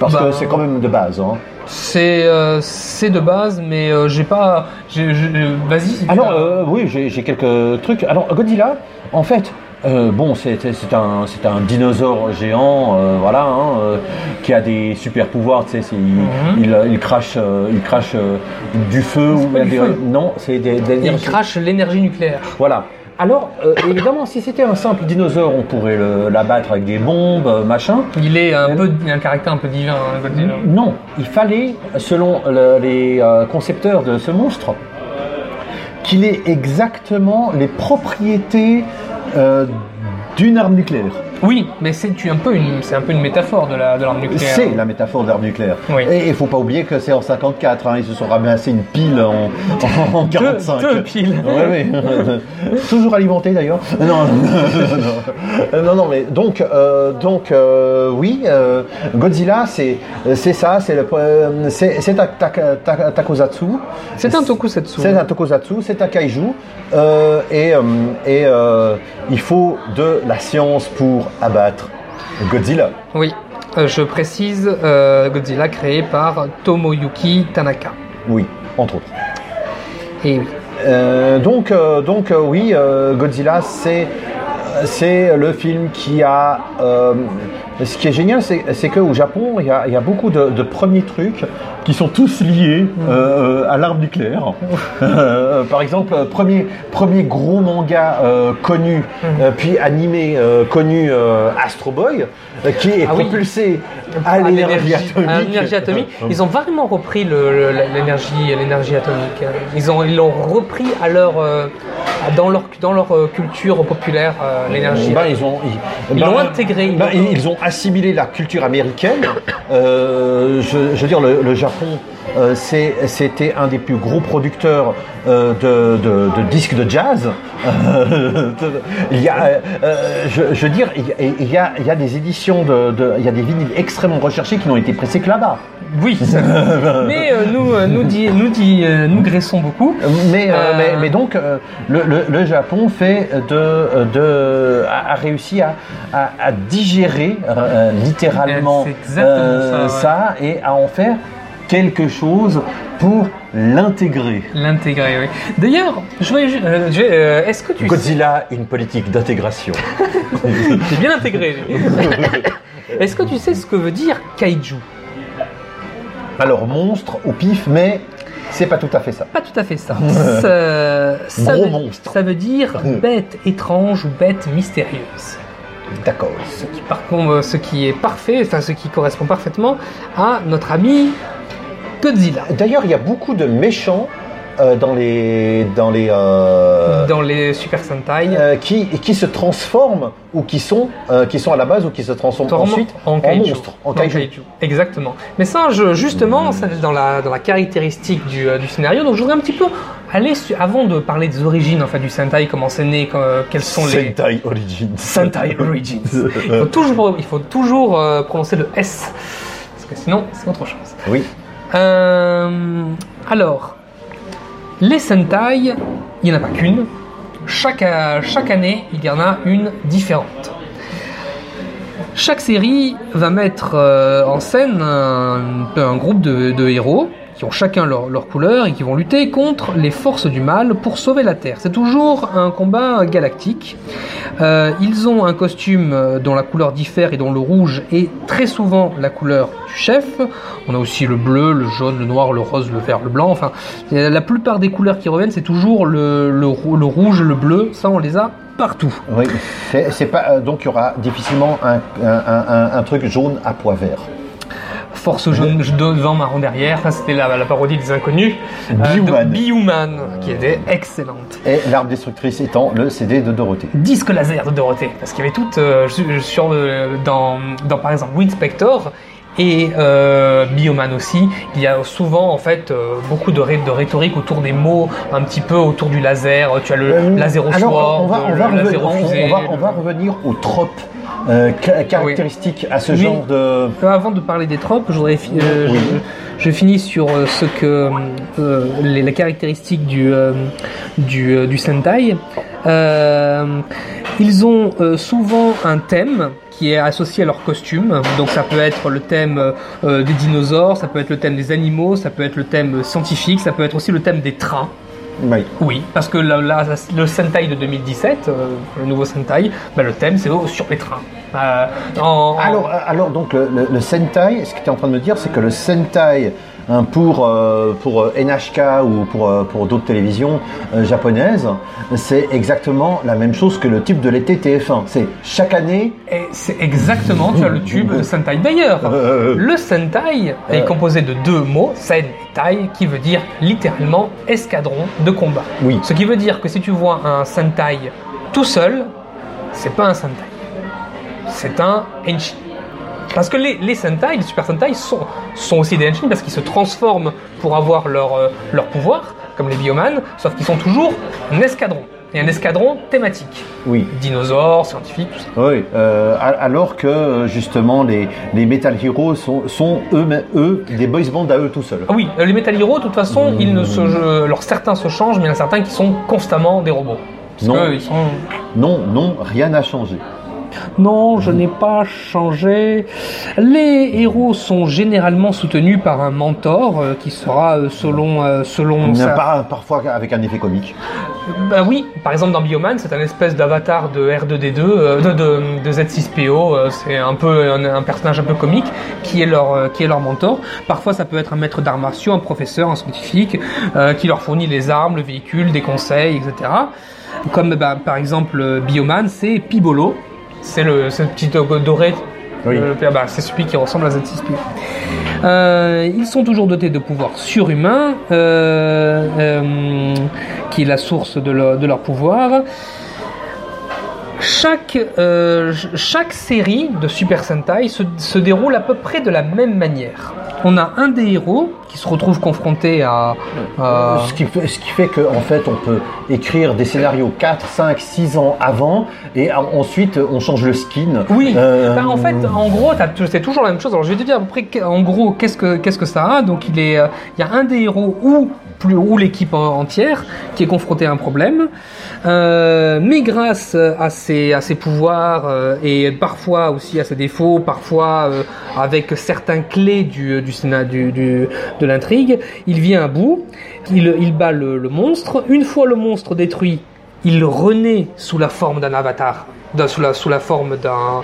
Parce Bah, que c'est quand même de base. Hein. C'est c'est de base, mais j'ai pas. Vas-y. Alors, oui, j'ai quelques trucs. Alors, Godzilla, en fait, euh, bon, c'est un, c'est un dinosaure géant, euh, voilà, hein, euh, qui a des super pouvoirs, tu sais, c'est- il, il, il crache, euh, il crache euh, du feu ou pas du des- feu. non, c'est des, des il crache l'énergie nucléaire. Voilà. Alors, euh, évidemment, si c'était un simple dinosaure, on pourrait l'abattre avec des bombes, machin. Il est un peu, il a un caractère un peu divin, hein. Non, il fallait, selon le- les concepteurs de ce monstre, qu'il ait exactement les propriétés d'une arme nucléaire. Oui, mais c'est un peu une, un peu une métaphore de la de l'arme nucléaire. C'est la métaphore de l'arme nucléaire. Oui. Et il faut pas oublier que c'est en 54, hein, ils se sont ramassés une pile en, en, en 45. Deux, deux piles. Ouais, oui. Toujours alimenté d'ailleurs. Non, non, non, non, non, mais donc, euh, donc euh, oui, euh, Godzilla, c'est ça, c'est le, c'est un takozatsu. C'est un tokusatsu. C'est un tokusatsu, c'est un kaiju, et, et il faut de la science pour abattre Godzilla. Oui, Euh, je précise, euh, Godzilla créé par Tomoyuki Tanaka. Oui, entre autres. Et oui. Euh, donc, donc oui, Godzilla, c'est c'est le film qui a. ce qui est génial, c'est qu'au Japon, il y a, il y a beaucoup de, de premiers trucs qui sont tous liés euh, à l'arme nucléaire. Euh, par exemple, euh, premier, premier gros manga euh, connu, euh, puis animé connu, Astro Boy, qui est Ah oui. propulsé à l'énergie atomique. Ils ont vraiment repris l'énergie, atomique. Ils ont, ils l'ont repris à leur, dans leur, dans leur culture populaire, l'énergie. Ben, ils ont, ils, Ils l'ont intégré, ben, l'ont- ils, ils ont assimilé la culture américaine. Euh, je, veux dire, le, Japon, euh, c'était un des plus gros producteurs euh, de, disques de jazz. Il y a, je, veux dire, il y a, des éditions il y a des vinyles extrêmement recherchés qui n'ont été pressés que là-bas. Oui. Mais euh, nous, euh, nous, dit, nous, dit, euh, nous graissons beaucoup. Mais, euh, mais, mais donc, le, le- le Japon fait de, de, a, a réussi à, à- à digérer littéralement exactement ça, ouais. et à en faire quelque chose pour l'intégrer. L'intégrer, oui. D'ailleurs, je vais, je vais, euh, est-ce que tu sais, Godzilla, une politique d'intégration. c'est bien intégré. Est-ce que tu sais ce que veut dire kaiju? Alors, monstre au pif, mais c'est pas tout à fait ça. Pas tout à fait ça. ça, ça Gros veut, monstre. Ça veut dire bête étrange ou bête mystérieuse. D'accord. Ce qui, par contre, ce qui est parfait, enfin ce qui correspond parfaitement à notre ami Godzilla. D'ailleurs, il y a beaucoup de méchants euh, dans les dans les euh, Dans les Super Sentai, euh, qui qui se transforment ou qui sont qui sont à la base ou qui se transforment ensuite en kaiju. en En kaiju. kaiju. Exactement. Mais ça, je, justement, ça, dans, la, dans la caractéristique du, du scénario, donc je voudrais un petit peu aller avant de parler des origines en fait, du Sentai, comment c'est né, quels sont les Sentai Origins. Sentai Origins. Il faut toujours, il faut toujours prononcer le S, parce que sinon c'est autre chose. Oui. Alors, les Sentai, il n'y en a pas qu'une. Chaque, euh, chaque année, il y en a une différente. Chaque série va mettre euh, en scène un, groupe de héros ont chacun leur, leur couleur et qui vont lutter contre les forces du mal pour sauver la Terre. C'est toujours un combat galactique. Euh, ils ont un costume euh, dont la couleur diffère et dont le rouge est très souvent la couleur du chef. On a aussi le bleu, le jaune, le noir, le rose, le vert, le blanc. Enfin, la plupart des couleurs qui reviennent, c'est toujours le, le, rou- le rouge, le bleu. Ça, on les a partout. Oui. C'est pas euh, donc il y aura difficilement un truc jaune à pois vert. Force jaune devant, marron derrière. Ça, c'était la, la parodie des inconnus. Euh, Bioman. qui était excellente. Et l'arme destructrice étant le CD de Dorothée. Disque laser de Dorothée. Parce qu'il y avait tout euh, sur dans, dans, par exemple, Winspector et euh, Bioman aussi. Il y a souvent, en fait, euh, beaucoup de, ré- de rhétorique autour des mots, un petit peu autour du laser. Tu as le Euh, laser au sword, on on le va laser revenir, au on- fusée. on va- on va revenir aux tropes euh, ca- caractéristiques à ce Oui. genre de. Euh, Avant de parler des tropes, je voudrais fi- euh, Oui. je, je finis sur ce que euh, les, les caractéristiques du du, du Sentai. Ils ont souvent un thème qui est associé à leur costume. Donc ça peut être le thème des dinosaures, ça peut être le thème des animaux, ça peut être le thème scientifique, ça peut être aussi le thème des trains. Oui. Oui, parce que la- la- le Sentai de 2017, euh, le nouveau Sentai, bah, le thème c'est sur les trains. Euh, en- en- Alors, alors donc le, le- le Sentai, ce que tu es en train de me dire, c'est que le Sentai hein, pour, euh, pour euh, NHK ou pour, euh, pour d'autres télévisions euh, japonaises, c'est exactement la même chose que le type de l'été TF1. C'est chaque année. Et c'est exactement, tu as le tube de Sentai. D'ailleurs, Euh, le Sentai est composé de deux mots, Sen et Tai, qui veut dire littéralement escadron de combat. Oui. Ce qui veut dire que si tu vois un Sentai tout seul, c'est pas un Sentai. C'est un Enshi. Parce que les, les Sentai, les Super Sentai sont, sont aussi des Henshin parce qu'ils se transforment pour avoir leur, euh, leur pouvoir, comme les Bioman, sauf qu'ils sont toujours un escadron. Et un escadron thématique. Oui. Dinosaures, scientifiques, tout ça. Oui, euh, alors que justement les, les Metal Heroes sont, sont eux, eux des boys bands à eux tout seuls. Ah oui, euh, les Metal Heroes, de toute façon, ils ne se, je- alors certains se changent, mais il y en a certains qui sont constamment des robots. Parce Non. que ils sont... Non, non, rien n'a changé. Non, je n'ai pas changé. Les héros sont généralement soutenus par un mentor euh, qui sera euh, selon euh, selon sa- Par- parfois avec un effet comique. Bah oui, par exemple dans Bioman, c'est un espèce d'avatar de R2D2, euh, de, de, de Z6PO, euh, c'est un peu un, un personnage un peu comique qui est leur qui est leur mentor. Parfois ça peut être un maître d'arts martiaux, un professeur, un scientifique qui leur fournit les armes, le véhicule, des conseils, etc. Comme bah, par exemple Bioman, c'est Pibolo, c'est le, c'est le petit do- doré. Oui. Euh, bah, c'est celui qui ressemble à Z6PO. Euh, ils sont toujours dotés de pouvoirs surhumains, euh, euh, qui est la source de leur, de leur pouvoir. Chaque, ch- chaque série de Super Sentai se, se déroule à peu près de la même manière. On a un des héros qui se retrouve confronté à... à- Ce qui fait, ce qui fait qu'en fait, on peut écrire des scénarios 4, 5, 6 ans avant, et en- ensuite, on change le skin. Oui, Euh, Bah, en fait, en gros, c'est toujours la même chose. Alors, je vais te dire à peu près, en gros, qu'est-ce que qu'est-ce que ça a. Donc, il est, euh, il y a un des héros ou ou l'équipe en- entière qui est confronté à un problème, Euh, mais grâce à ses pouvoirs euh, et parfois aussi à ses défauts, parfois euh, avec certains clés du du, de l'intrigue, il vient à bout. Il, bat le monstre. Une fois le monstre détruit, il renaît sous la forme d'un avatar, sous la, sous la forme d'un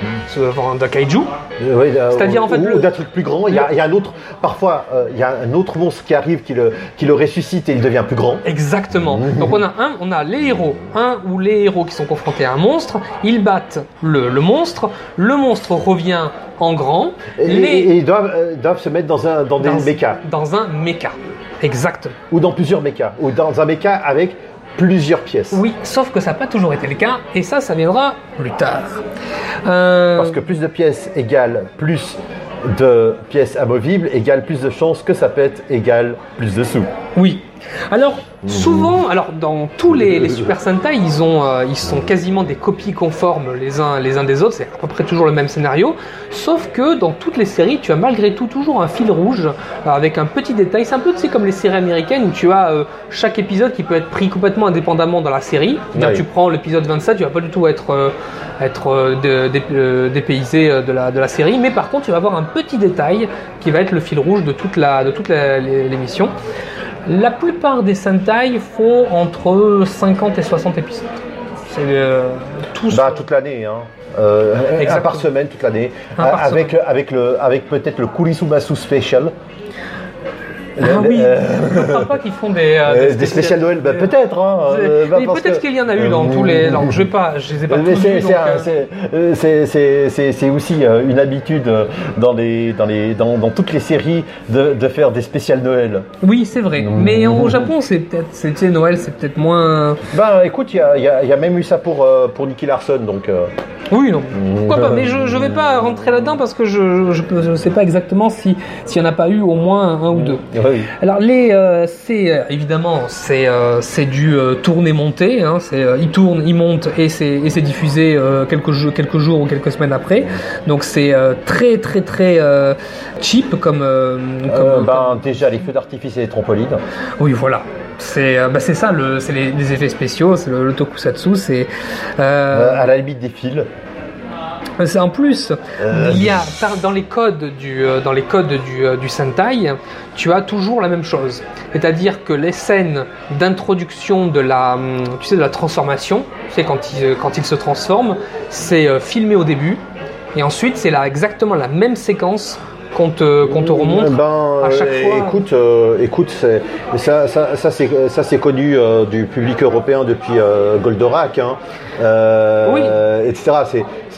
forme d'un kaiju. Euh, oui, C'est-à-dire, en fait, ou, d'un truc plus grand. Il y a, il y a un autre. Parfois, euh, il y a un autre monstre qui arrive, qui le, qui le ressuscite et il devient plus grand. Exactement. Donc on a un, on a les héros, un ou les héros qui sont confrontés à un monstre, ils battent le, le monstre, le monstre revient en grand, Et, les et ils doivent, euh, doivent se mettre dans un dans des dans, dans un méca. Exactement. ou dans plusieurs mechas ou dans un mecha avec plusieurs pièces. Oui, sauf que ça n'a pas toujours été le cas, et ça, ça viendra plus tard. Euh, Parce que plus de pièces égale plus de pièces amovibles égale plus de chances que ça pète égale plus de sous. Oui. Alors, souvent, alors dans tous les, les Super Sentai, ils, ont, euh, ils sont quasiment des copies conformes les uns, les uns des autres, c'est à peu près toujours le même scénario, sauf que dans toutes les séries, tu as malgré tout toujours un fil rouge euh, avec un petit détail. C'est un peu tu sais, comme les séries américaines où tu as euh, chaque épisode qui peut être pris complètement indépendamment dans la série. Oui. Tu prends l'épisode 27, tu vas pas du tout être, être de- dé- dépaysé de la, de la série, mais par contre, tu vas avoir un petit détail qui va être le fil rouge de toute la- de toute la- l'émission. La plupart des Sentai font entre 50 et 60 épisodes. C'est euh, tous. Bah toute l'année, hein. Euh, un par semaine toute l'année, Euh, avec semaine. avec le avec peut-être le Kurisumasu Special. Ah oui, je ne crois pas qu'ils font des, euh, euh, des spéciales Noël, bah, peut-être. Hein, euh, bah, Mais parce peut-être qu'il y en a eu dans tous les. Alors, je vais pas, je les ai pas Mais tous c'est- aussi une habitude dans, les, dans, les, dans, dans toutes les séries de, de faire des spéciales Noël. Oui, c'est vrai. Mais au Japon, c'est peut-être, c'est tu sais, Noël, c'est peut-être moins. Ben écoute, il y y y a même eu ça pour, euh, pour Nicky Larson, donc... euh, Oui, non. Pourquoi pas Mais je ne vais pas rentrer là-dedans parce que je ne sais pas exactement si s'il n'y en a pas eu au moins un ou deux. Oui. Alors les, euh, c'est euh, évidemment c'est euh, c'est du euh, tourner monter. Hein, c'est il tourne, il monte et c'est et c'est diffusé quelques jours quelques jours ou quelques semaines après. Donc c'est très très très cheap comme, comme- comme- ben, déjà, les feux d'artifice et les trampolines. oui voilà. C'est bah, c'est ça le c'est les, les effets spéciaux, c'est le, le tokusatsu, c'est à la limite des fils. C'est en plus, Euh. il y a dans les codes du euh, dans les codes du, euh, du Sentai, tu as toujours la même chose. C'est-à-dire que les scènes d'introduction de la hum, tu sais de la transformation, tu sais quand il quand il se transforme, c'est filmé au début et ensuite c'est là exactement la même séquence qu'on te qu'on te remonte. Ben, à chaque fois. Écoute, euh, écoute ça, ça, ça, c'est, ça c'est connu euh, du public européen depuis euh, Goldorak, hein, Oui. etc.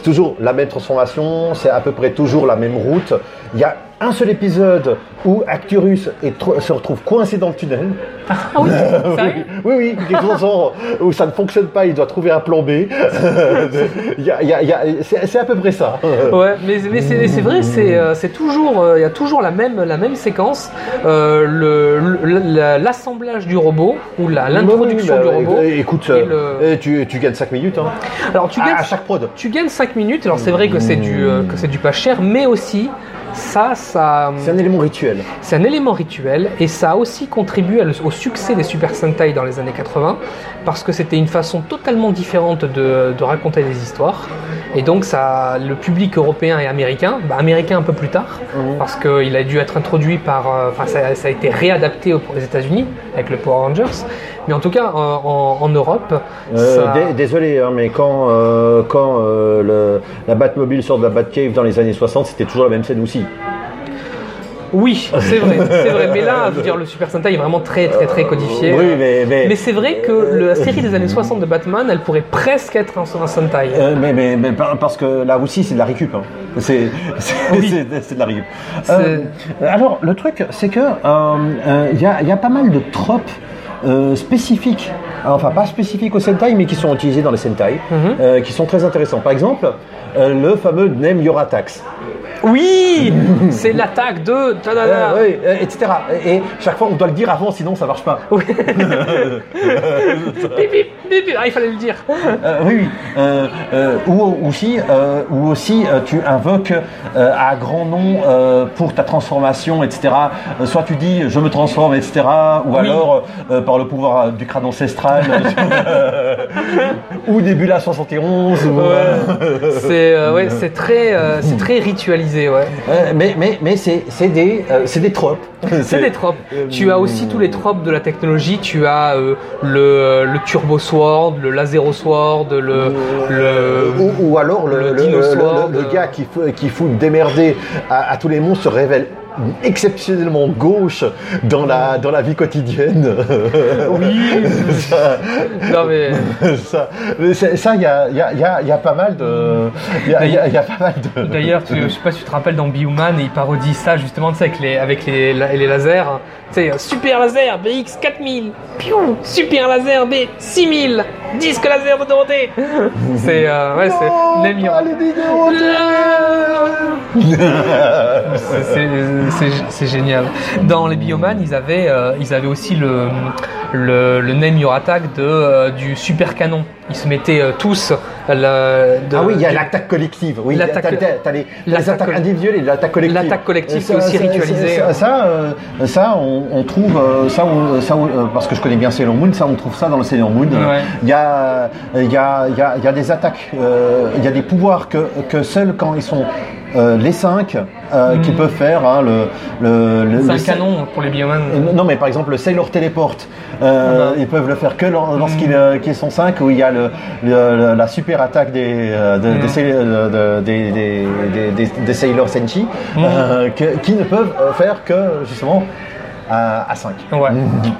C'est, toujours la même transformation, c'est à peu près toujours la même route. Il y a un seul épisode où Acturus est se retrouve coincé dans le tunnel. Ah oui, sérieux Oui, oui, quelque chose où ça ne fonctionne pas, il doit trouver un plan B. C'est, à peu près ça. Ouais, mais, mais c'est vrai, c'est euh, toujours, euh, il y a toujours la même, la même séquence, euh, l'assemblage du robot ou la- l'introduction Oui, du oui, bah, robot. Écoute, et le- eh, tu, tu gagnes 5 minutes hein, Alors tu à, gagnes, à chaque prod. tu gagnes 5 minutes. Alors c'est vrai que c'est du, euh, que c'est du pas cher, mais aussi ça, ça, C'est un élément rituel. c'est un élément rituel et ça a aussi contribué au succès des Super Sentai dans les années 80 parce que c'était une façon totalement différente de, de raconter des histoires et donc ça, le public européen et américain, bah, américain un peu plus tard Mhm. parce qu'il a dû être introduit par, euh, enfin ça, ça a été réadapté pour les États-Unis avec le Power Rangers, mais en tout cas en, en- en Europe, Euh, ça- désolé, hein, mais quand, euh, quand euh, le- la Batmobile sort de la Batcave dans les années 60, c'était toujours la même scène aussi. oui c'est vrai, c'est vrai, mais là je veux dire le Super Sentai est vraiment très très très codifié. Oui, mais, mais, Mais c'est vrai que la série des années 60 de Batman, elle pourrait presque être un, un Sentai. euh, mais, mais, mais par- parce que là aussi, c'est de la récup. hein. C'est Oui. de la récup. Euh, alors, le truc, c'est que euh, il y, a, y a pas mal de tropes euh, spécifiques, enfin pas spécifiques au Sentai, mais qui sont utilisés dans les Sentai, Mhm. euh, qui sont très intéressants. Par exemple, euh, le fameux Name Your Attacks. Oui C'est l'attaque de... Euh, oui, euh, etc. Et chaque fois, on doit le dire avant, sinon ça marche pas. Oui. Bip, bip, bip, bip. Ah, il fallait le dire. Euh, oui, oui. Euh, euh, ou aussi, ou aussi tu invoques à grand nom pour ta transformation, etc. Soit tu dis je me transforme, etc. Ou alors par le pouvoir du crâne ancestral, ou Nebula 71. ou, euh, C'est euh, ouais, c'est très, c'est très ritualisé. Ouais. Euh, mais mais, mais c'est c'est des, euh, c'est des tropes. C'est des tropes. Euh, Tu as aussi tous les tropes de la technologie. Tu as euh, le, le Turbo Sword, le Lasero Sword, le, le, ou, ou alors le, gars qui, fout- qui fout démerder à, à tous les monstres se révèle exceptionnellement gauche dans la, dans la vie quotidienne. Oui. ça, Non mais ça, c'est- ça, il y a, il y, a, il y, a, il y a pas mal de. Il y a, il y a- il pas mal de. d'ailleurs, je sais pas si tu te rappelles dans Bioman, il parodie ça justement, tu sais, avec les avec les, les lasers. Tu sais, super laser BX 4000, piou, super laser B 6000, disque laser de Dorothée. C'est euh, ouais, c'est C'est- c'est- c'est- C'est génial. Dans les Bioman, ils avaient, euh, ils avaient aussi le, le, le Name Your Attack de, euh, du super canon. Ils se mettaient euh, tous. la- de- Ah oui, il y a l'attaque collective. Oui, L'attaque- t'as, les, attaques individuelles et l'attaque collective. L'attaque collective Et qui est aussi ritualisée. Ça, ça, ça, on, on trouve ça, on- ça, on- parce que je connais bien Sailor Moon, ça on trouve ça dans le Sailor Moon. Ouais. Il y a, il y a, il y a, il y a des attaques, il y a des pouvoirs que, que seuls quand ils sont euh, les cinq euh, qui peuvent faire. hein, le, le, canon pour les Bioman. Euh, Non, mais par exemple, le Sailor Teleport, bah. ils peuvent le faire que lor- lorsqu'ils euh, sont 5, où il y a la super attaque des, de- des. Sail- de- des, des, des, des- des Sailor Senshi, que- qui ne peuvent faire que justement à, 5. Ouais.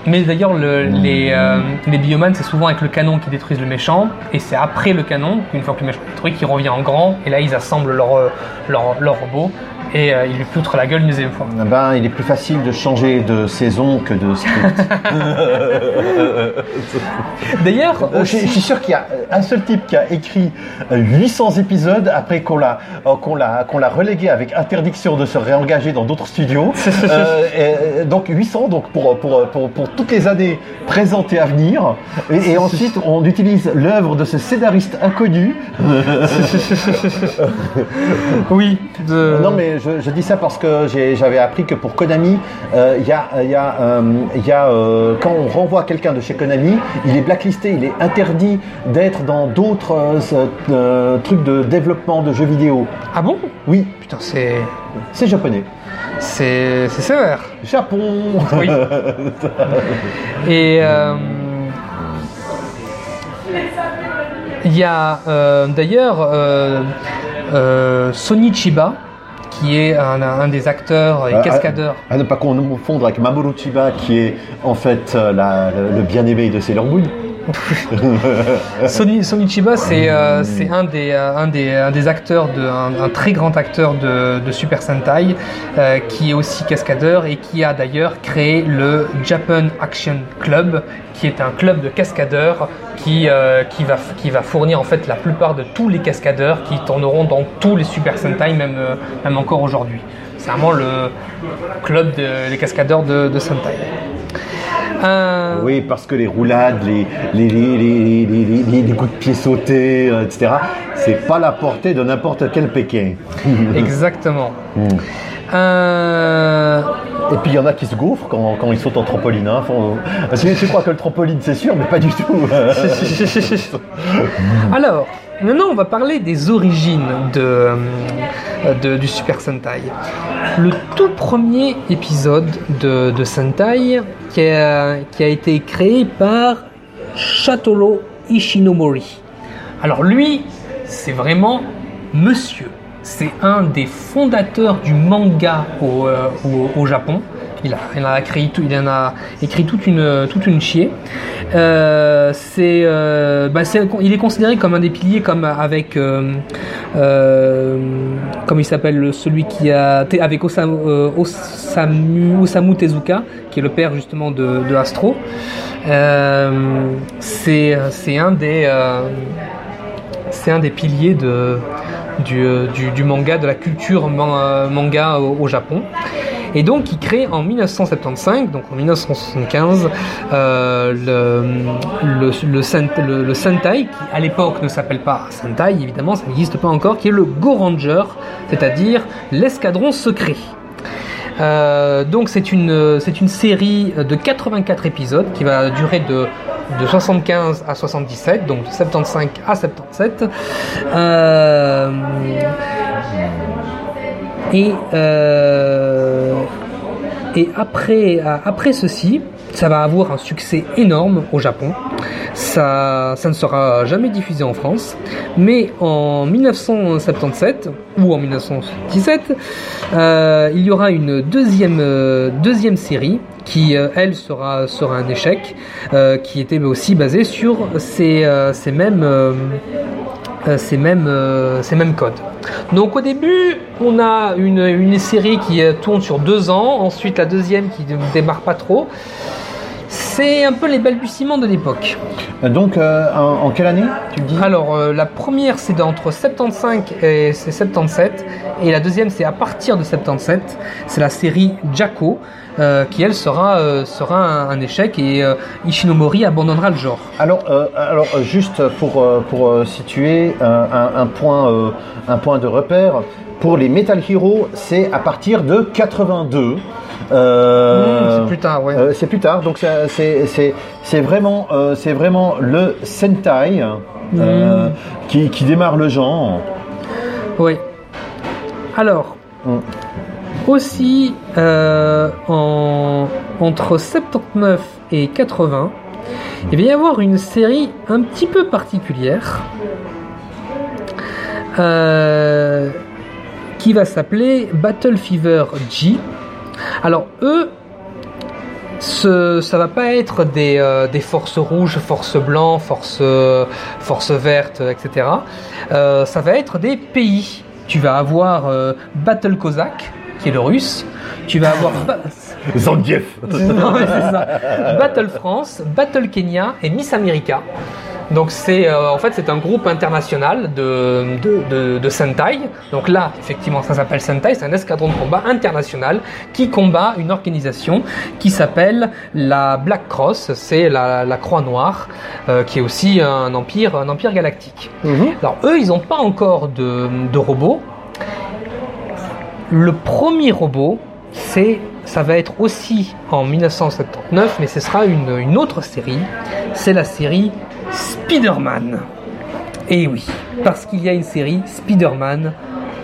Mais d'ailleurs, le- les, euh, les c'est souvent avec le canon qui détruisent le méchant, et c'est après le canon, une fois que le méchant est détruit, qu'il revient en grand, et là ils assemblent leur, euh, leur, leur robot, et euh, ils lui poutrent la gueule une deuxième fois. Ben, il est plus facile de changer de saison que de script. D'ailleurs, Euh, je, suis sûr qu'il y a euh, un seul type qui a écrit euh, 800 épisodes après qu'on l'a qu'on l'a qu'on l'a relégué avec interdiction de se réengager dans d'autres studios. Euh, et, donc 800 donc pour, pour, pour, pour toutes les années présentes et à venir. Et, et ensuite on utilise l'œuvre de ce scénariste inconnu. oui. de- Non mais je, je dis ça parce que j'avais appris que pour Konami, euh, il y a, il y a, euh, il y a, euh, quand on renvoie quelqu'un de chez Konami, il est blacklisté, il est interdit d'être dans d'autres trucs de développement de jeux vidéo. Ah bon? Oui, Putain, c'est. c'est japonais. C'est c'est sévère. Japon. Oui. Et il y a euh, d'ailleurs euh, euh, Sonny Chiba, qui est un, un des acteurs et Ah, cascadeurs. À ne pas confondre avec Mamoru Chiba qui est en fait euh, la- le bien-aimé de Sailor Moon. Sonny, Sonny Chiba, c'est euh, c'est un, des, euh, acteurs, un, très grand acteur de, Super Sentai, euh, qui est aussi cascadeur et qui a d'ailleurs créé le Japan Action Club, qui est un club de cascadeurs qui, va, fournir en fait la plupart de tous les cascadeurs qui tourneront dans tous les Super Sentai, même, encore aujourd'hui. C'est vraiment le club de- des cascadeurs de, de Sentai. Euh, Oui, parce que les roulades, les, les, les, les, coups de pied sautés, euh, etc., c'est pas la portée de n'importe quel Pékin. Exactement. Mm. Euh, Et puis il y en a qui se gaufrent quand, quand ils sautent en trampoline. Hein. Faut- tu crois que le trampoline c'est sûr, mais pas du tout. Alors, maintenant on va parler des origines euh, du Super Sentai. Le tout premier épisode de, Sentai qui a, été créé par Shatoro Ishinomori. Alors lui, c'est vraiment monsieur. C'est un des fondateurs du manga au, euh, Japon. Il, a, en a écrit toute une, chier. Euh, euh, bah, il est considéré comme un des piliers, comme avec, euh, comme il s'appelle le- celui qui a avec Osamu, Tezuka, qui est le père justement de, Astro. C'est, un des, piliers de, du, manga, de la culture man- manga au Japon. Et donc, il crée en 1975, donc en 1975, euh, le, le, le, Sent- le- le Sentai, qui à l'époque ne s'appelle pas Sentai, évidemment, ça n'existe pas encore, qui est le Go Ranger, c'est-à-dire l'escadron secret. Euh, donc c'est une, c'est série de 84 épisodes qui va durer de, de 75 à 77, donc de 75 à 77. Euh, Et, et après, après ceci, ça va avoir un succès énorme au Japon. Ça, ça ne sera jamais diffusé en France. Mais en 1977 ou en 1977, euh, il y aura une deuxième, euh, deuxième série qui, euh, elle, sera, sera un échec, euh, qui était aussi basée sur ces, euh, ces mêmes... euh, ces mêmes, euh, ces mêmes codes. Donc au début, on a une, une série qui euh, tourne sur deux ans, ensuite la deuxième qui ne démarre pas trop. C'est un peu les balbutiements de l'époque. Donc, euh, en, en quelle année, tu me dis? Alors euh, la première c'est d'entre 75 et c'est 77 et la deuxième c'est à partir de 77. C'est la série Jacko euh, qui elle sera, euh, sera un, un échec et euh, Ishinomori abandonnera le genre. Alors, alors juste pour, pour situer un, un point, un point de repère, pour les Metal Hero, c'est à partir de 82. Euh, Mmh, c'est plus tard, ouais. euh, c'est plus tard, donc c'est vraiment, euh, c'est vraiment le Sentai Mmh. qui, qui démarre le genre. Oui. Alors, Mm. Aussi, euh, en, entre 79 et 80, il va y avoir une série un petit peu particulière euh, qui va s'appeler Battle Fever G. Alors, eux, ce, ça va pas être des, euh, forces rouges, forces blancs, forces, forces vertes, etc. Ça va être des pays. Tu vas avoir Battle Cossack, qui est le russe. Tu vas avoir Zangief. Non, mais c'est ça. Battle France, Battle Kenya et Miss America. Donc c'est euh, en fait c'est un groupe international de, de, de, de Sentai. Donc là effectivement ça s'appelle Sentai, c'est un escadron de combat international qui combat une organisation qui s'appelle la Black Cross, c'est la, la Croix Noire, euh, qui est aussi un empire un empire galactique. Mhm. Alors eux, ils n'ont pas encore de, de robots. Le premier robot, c'est, ça va être aussi en 1979, mais ce sera une, une autre série. C'est la série Spider-Man. Et oui, parce qu'il y a une série Spider-Man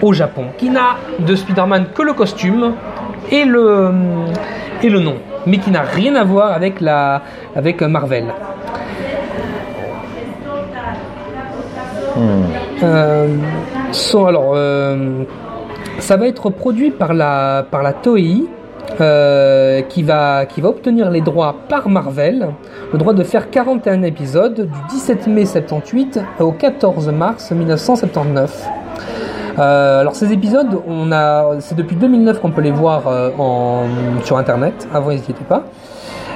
au Japon, qui n'a de Spider-Man que le costume et le, et le nom, mais qui n'a rien à voir avec, la, avec Marvel. Euh, sont- alors, euh, ça va être produit par la, par la Toei, euh, qui, va, qui va obtenir les droits par Marvel, le droit de faire 41 épisodes du 17 mai 78 au 14 mars 1979. Euh, alors ces épisodes, on a, c'est depuis 2009 qu'on peut les voir euh, en, sur internet. Avant, ils n'y étaient pas.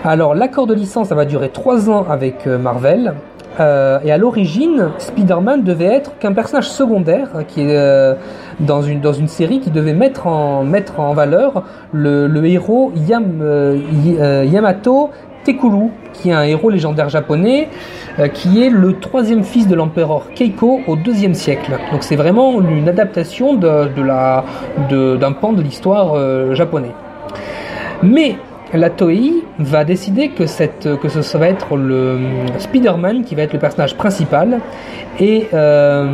Alors l'accord de licence, ça va durer 3 ans avec euh, Marvel. Euh, et à l'origine, Spider-Man devait être qu'un personnage secondaire qui est euh, dans une dans une série qui devait mettre en mettre en valeur le, le héros Yam, euh, euh, Yamato Tekulu, qui est un héros légendaire japonais, euh, qui est le troisième fils de l'empereur Keiko au deuxième siècle. Donc c'est vraiment une adaptation de, de de- d'un pan de l'histoire euh, japonais. Mais la Toei va décider que, ce va être le Spider-Man qui va être le personnage principal. Et, euh,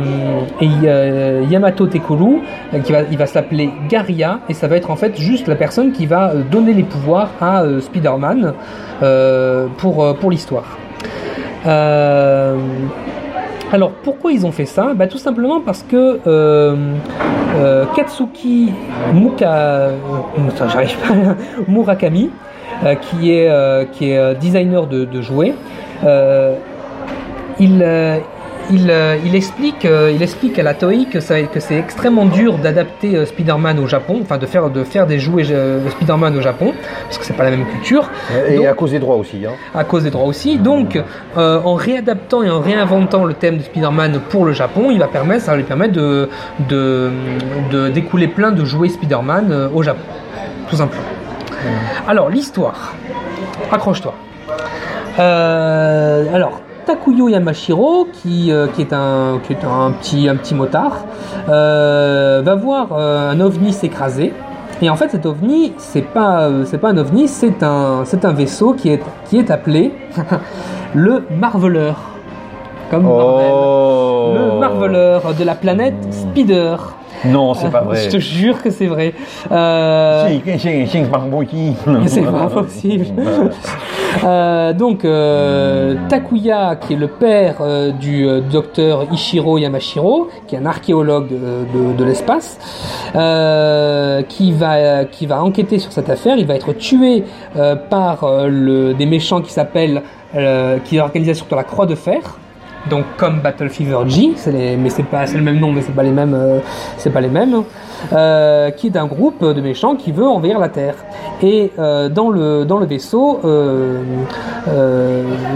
euh, Yamato Tekuru euh, qui va, s'appeler Garia. Et ça va être en fait juste la personne qui va euh, donner les pouvoirs à euh, Spider-Man euh, pour, euh, l'histoire. Euh, alors pourquoi ils ont fait ça? Bah, Tout simplement parce que euh, euh, Katsuki Muka, euh, j'arrive pas, Murakami, euh, qui est, euh, qui est euh, designer de, de jouets, euh, il, euh, il, euh, il, explique, euh, il explique à la Toei que, ça- que c'est extrêmement dur d'adapter euh, Spider-Man au Japon, enfin de faire, de faire des jouets euh, Spider-Man au Japon, parce que c'est pas la même culture Et Donc- à cause des droits aussi. Hein. à cause des droits aussi. Donc, euh, en réadaptant et en réinventant le thème de Spider-Man pour le Japon, il va permettre, ça va lui permettre de, de, de- d'écouler plein de jouets Spider-Man euh, au Japon, tout simplement. Alors, l'histoire. Accroche-toi. Euh, alors, Takuyo Yamashiro, qui, euh, qui est, un, qui est un, petit, un petit motard, euh, va voir un ovni s'écraser. Et en fait, cet ovni, c'est pas, c'est pas un ovni, c'est un, c'est un vaisseau qui est, qui est appelé le Marveleur. Comme Marvel. Oh. Le Marveleur de la planète Spider. Non, c'est pas vrai. Je te jure que c'est vrai. Euh, C'est- pas possible. Euh, donc euh, Takuya, qui est le père euh, du euh, docteur Ishiro Yamashiro, qui est un archéologue de, de- de l'espace, euh, qui va qui va enquêter sur cette affaire. Il va être tué euh, par euh, le, des méchants qui s'appellent euh, qui est l'organisation de la Croix de Fer. Donc comme Battle Fever G, mais c'est pas le même nom, mais c'est pas les mêmes, euh, c'est pas les mêmes. euh, qui est un groupe de méchants qui veut envahir la Terre. Et euh, dans le dans le vaisseau,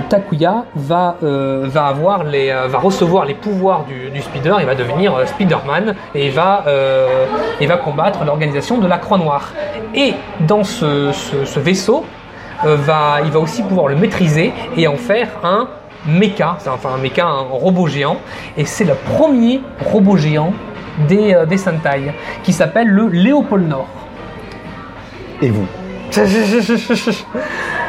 Takuya va va avoir les va recevoir les pouvoirs du, Speeder, il va devenir Spider-Man et il va il va combattre l'organisation de la Croix Noire. Et dans ce, ce, ce vaisseau, va, il va aussi pouvoir le maîtriser et en faire un mecha, c'est enfin un mecha, un robot géant, et c'est le premier robot géant des, euh, des Sentai, qui s'appelle le Léopold Nord. Et vous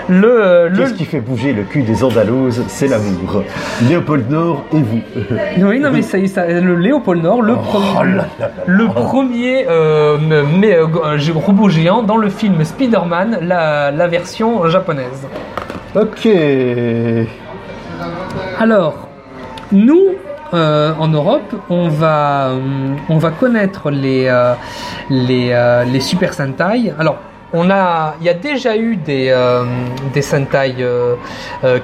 Le, euh, le- Qu'est-ce qui fait bouger le cul des Andalouses C'est l'amour. Léopold Nord et vous. Oui, non, mais ça, ça- le Léopold Nord, le, Oh premier- là là. le premier euh, mais, euh, robot géant dans le film Spider-Man, la, la version japonaise. Ok. Alors, nous, euh, en Europe, on va, euh, on va connaître les, euh, les, Super Sentai. Alors, on a, il y a déjà eu des, des Sentai,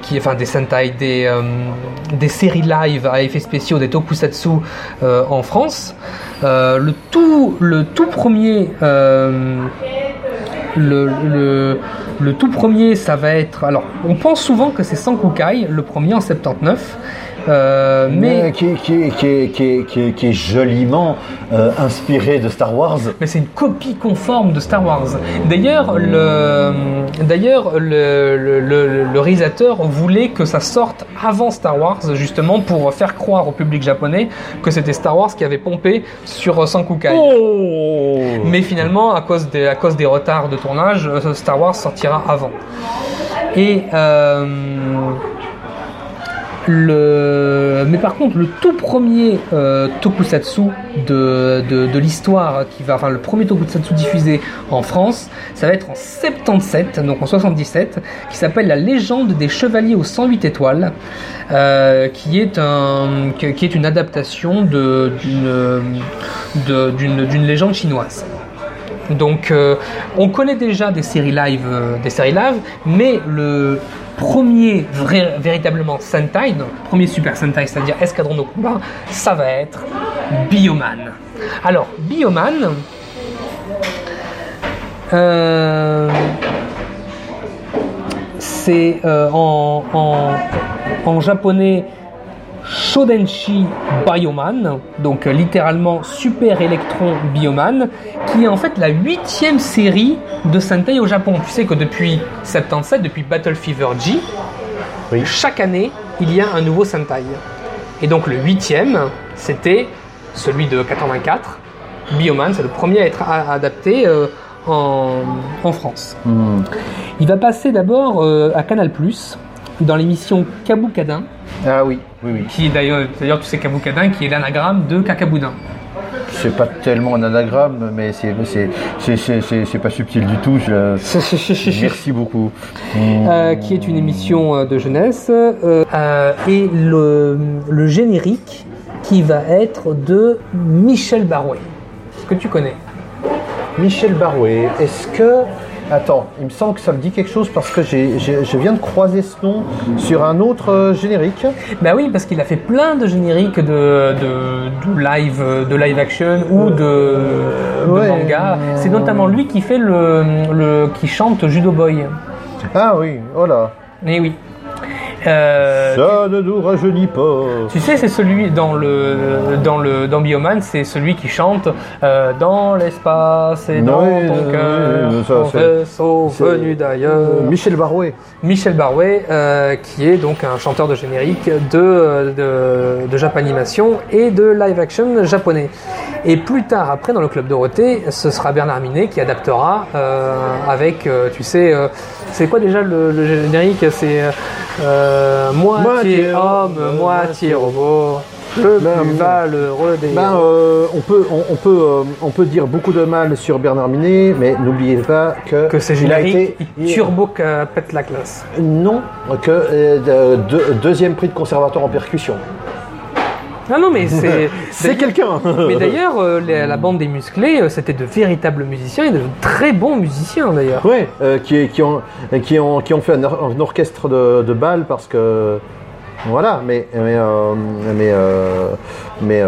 qui, enfin des Sentai, des, séries live à effets spéciaux, des Tokusatsu en France. Le tout, premier. le, le tout premier, ça va être. Alors, on pense souvent que c'est Sankukai, le premier en 79. Euh, Mais mais, qui, qui, qui, qui, qui, qui est joliment euh, inspiré de Star Wars. mais c'est une copie conforme de Star Wars. D'ailleurs, le, d'ailleurs le, le, le- le réalisateur voulait que ça sorte avant Star Wars, justement pour faire croire au public japonais que c'était Star Wars qui avait pompé sur Sankukai. Oh Mais finalement, à cause des, à cause des retards de tournage, euh, Star Wars sortira avant. Et euh, mais par contre, le tout premier euh, tokusatsu de, de, l'histoire, qui va, enfin le premier tokusatsu diffusé en France, ça va être en 77, donc en 77, qui s'appelle La légende des chevaliers aux 108 étoiles, euh, qui est un, qui est une adaptation d'une de- d'une d'une légende chinoise. Donc, euh, on connaît déjà des séries live, des séries live, mais le premier vrai, véritablement Sentai, premier Super Sentai, c'est-à-dire Escadron de combat, ça va être Bioman. Alors, Bioman, euh, c'est euh, en, en japonais Shodenshi Bioman, donc littéralement Super Electron Bioman, qui est en fait la huitième série de Sentai au Japon. Tu sais que depuis 77, depuis Battle Fever G, Oui. chaque année, il y a un nouveau Sentai. Et donc le huitième, c'était celui de 84, Bioman, c'est le premier à être adapté euh, en, en France. Hmm. Il va passer d'abord euh, à Canal+, dans l'émission Kaboukadin, Ah oui, oui, oui. qui d'ailleurs, d'ailleurs tu sais Kaboukadin, qui est l'anagramme de Cacaboudin. C'est pas tellement un anagramme, mais c'est c'est- c'est- c'est- c'est- c'est pas subtil du tout. Je... Merci beaucoup. Euh, qui est une émission euh, de jeunesse, euh, euh, et le, le générique qui va être de Michel Barouet, que tu connais? Michel Barouet, est-ce que... Attends, il me semble que ça me dit quelque chose parce que j'ai- j'ai- je viens de croiser ce nom sur un autre euh, générique. Bah oui, parce qu'il a fait plein de génériques de, de, de live, de live action ou de, de Ouais. manga. C'est notamment lui qui fait le, le qui chante Judo Boy. Ah oui, oh là. Eh oui. Euh, Ça ne nous rajeunit pas. Tu sais, c'est celui dans le dans le dans Bioman, c'est celui qui chante euh, dans l'espace et dans Oui, ton cœur, oui, ça, ton c'est- vaisseau venu d'ailleurs. Michel Barouet. Michel Barouet, euh, qui est donc un chanteur de générique de, de, de Japanimation et de live action japonais. Et plus tard, après, dans le Club Dorothée, ce sera Bernard Minet qui adaptera euh, avec, euh, tu sais, euh, c'est quoi déjà le, le générique C'est euh, moitié Moitié homme, moitié robot. Le Ben, plus malheureux des. Ben, euh, on, peut, on, on peut, euh, on peut dire beaucoup de mal sur Bernard Minet, mais n'oubliez pas que, que c'est il a générique, été il turbo pète la classe. non que euh, de- de- deuxième prix de conservateur en percussion. Non, non, mais c'est. C'est quelqu'un. Mais d'ailleurs, euh, la bande des musclés, euh, c'était de véritables musiciens et de très bons musiciens d'ailleurs. Ouais, euh, qui, qui, ont, qui, ont, qui ont fait un, or- un orchestre de, de bal parce que. Voilà, mais. Mais. mais, mais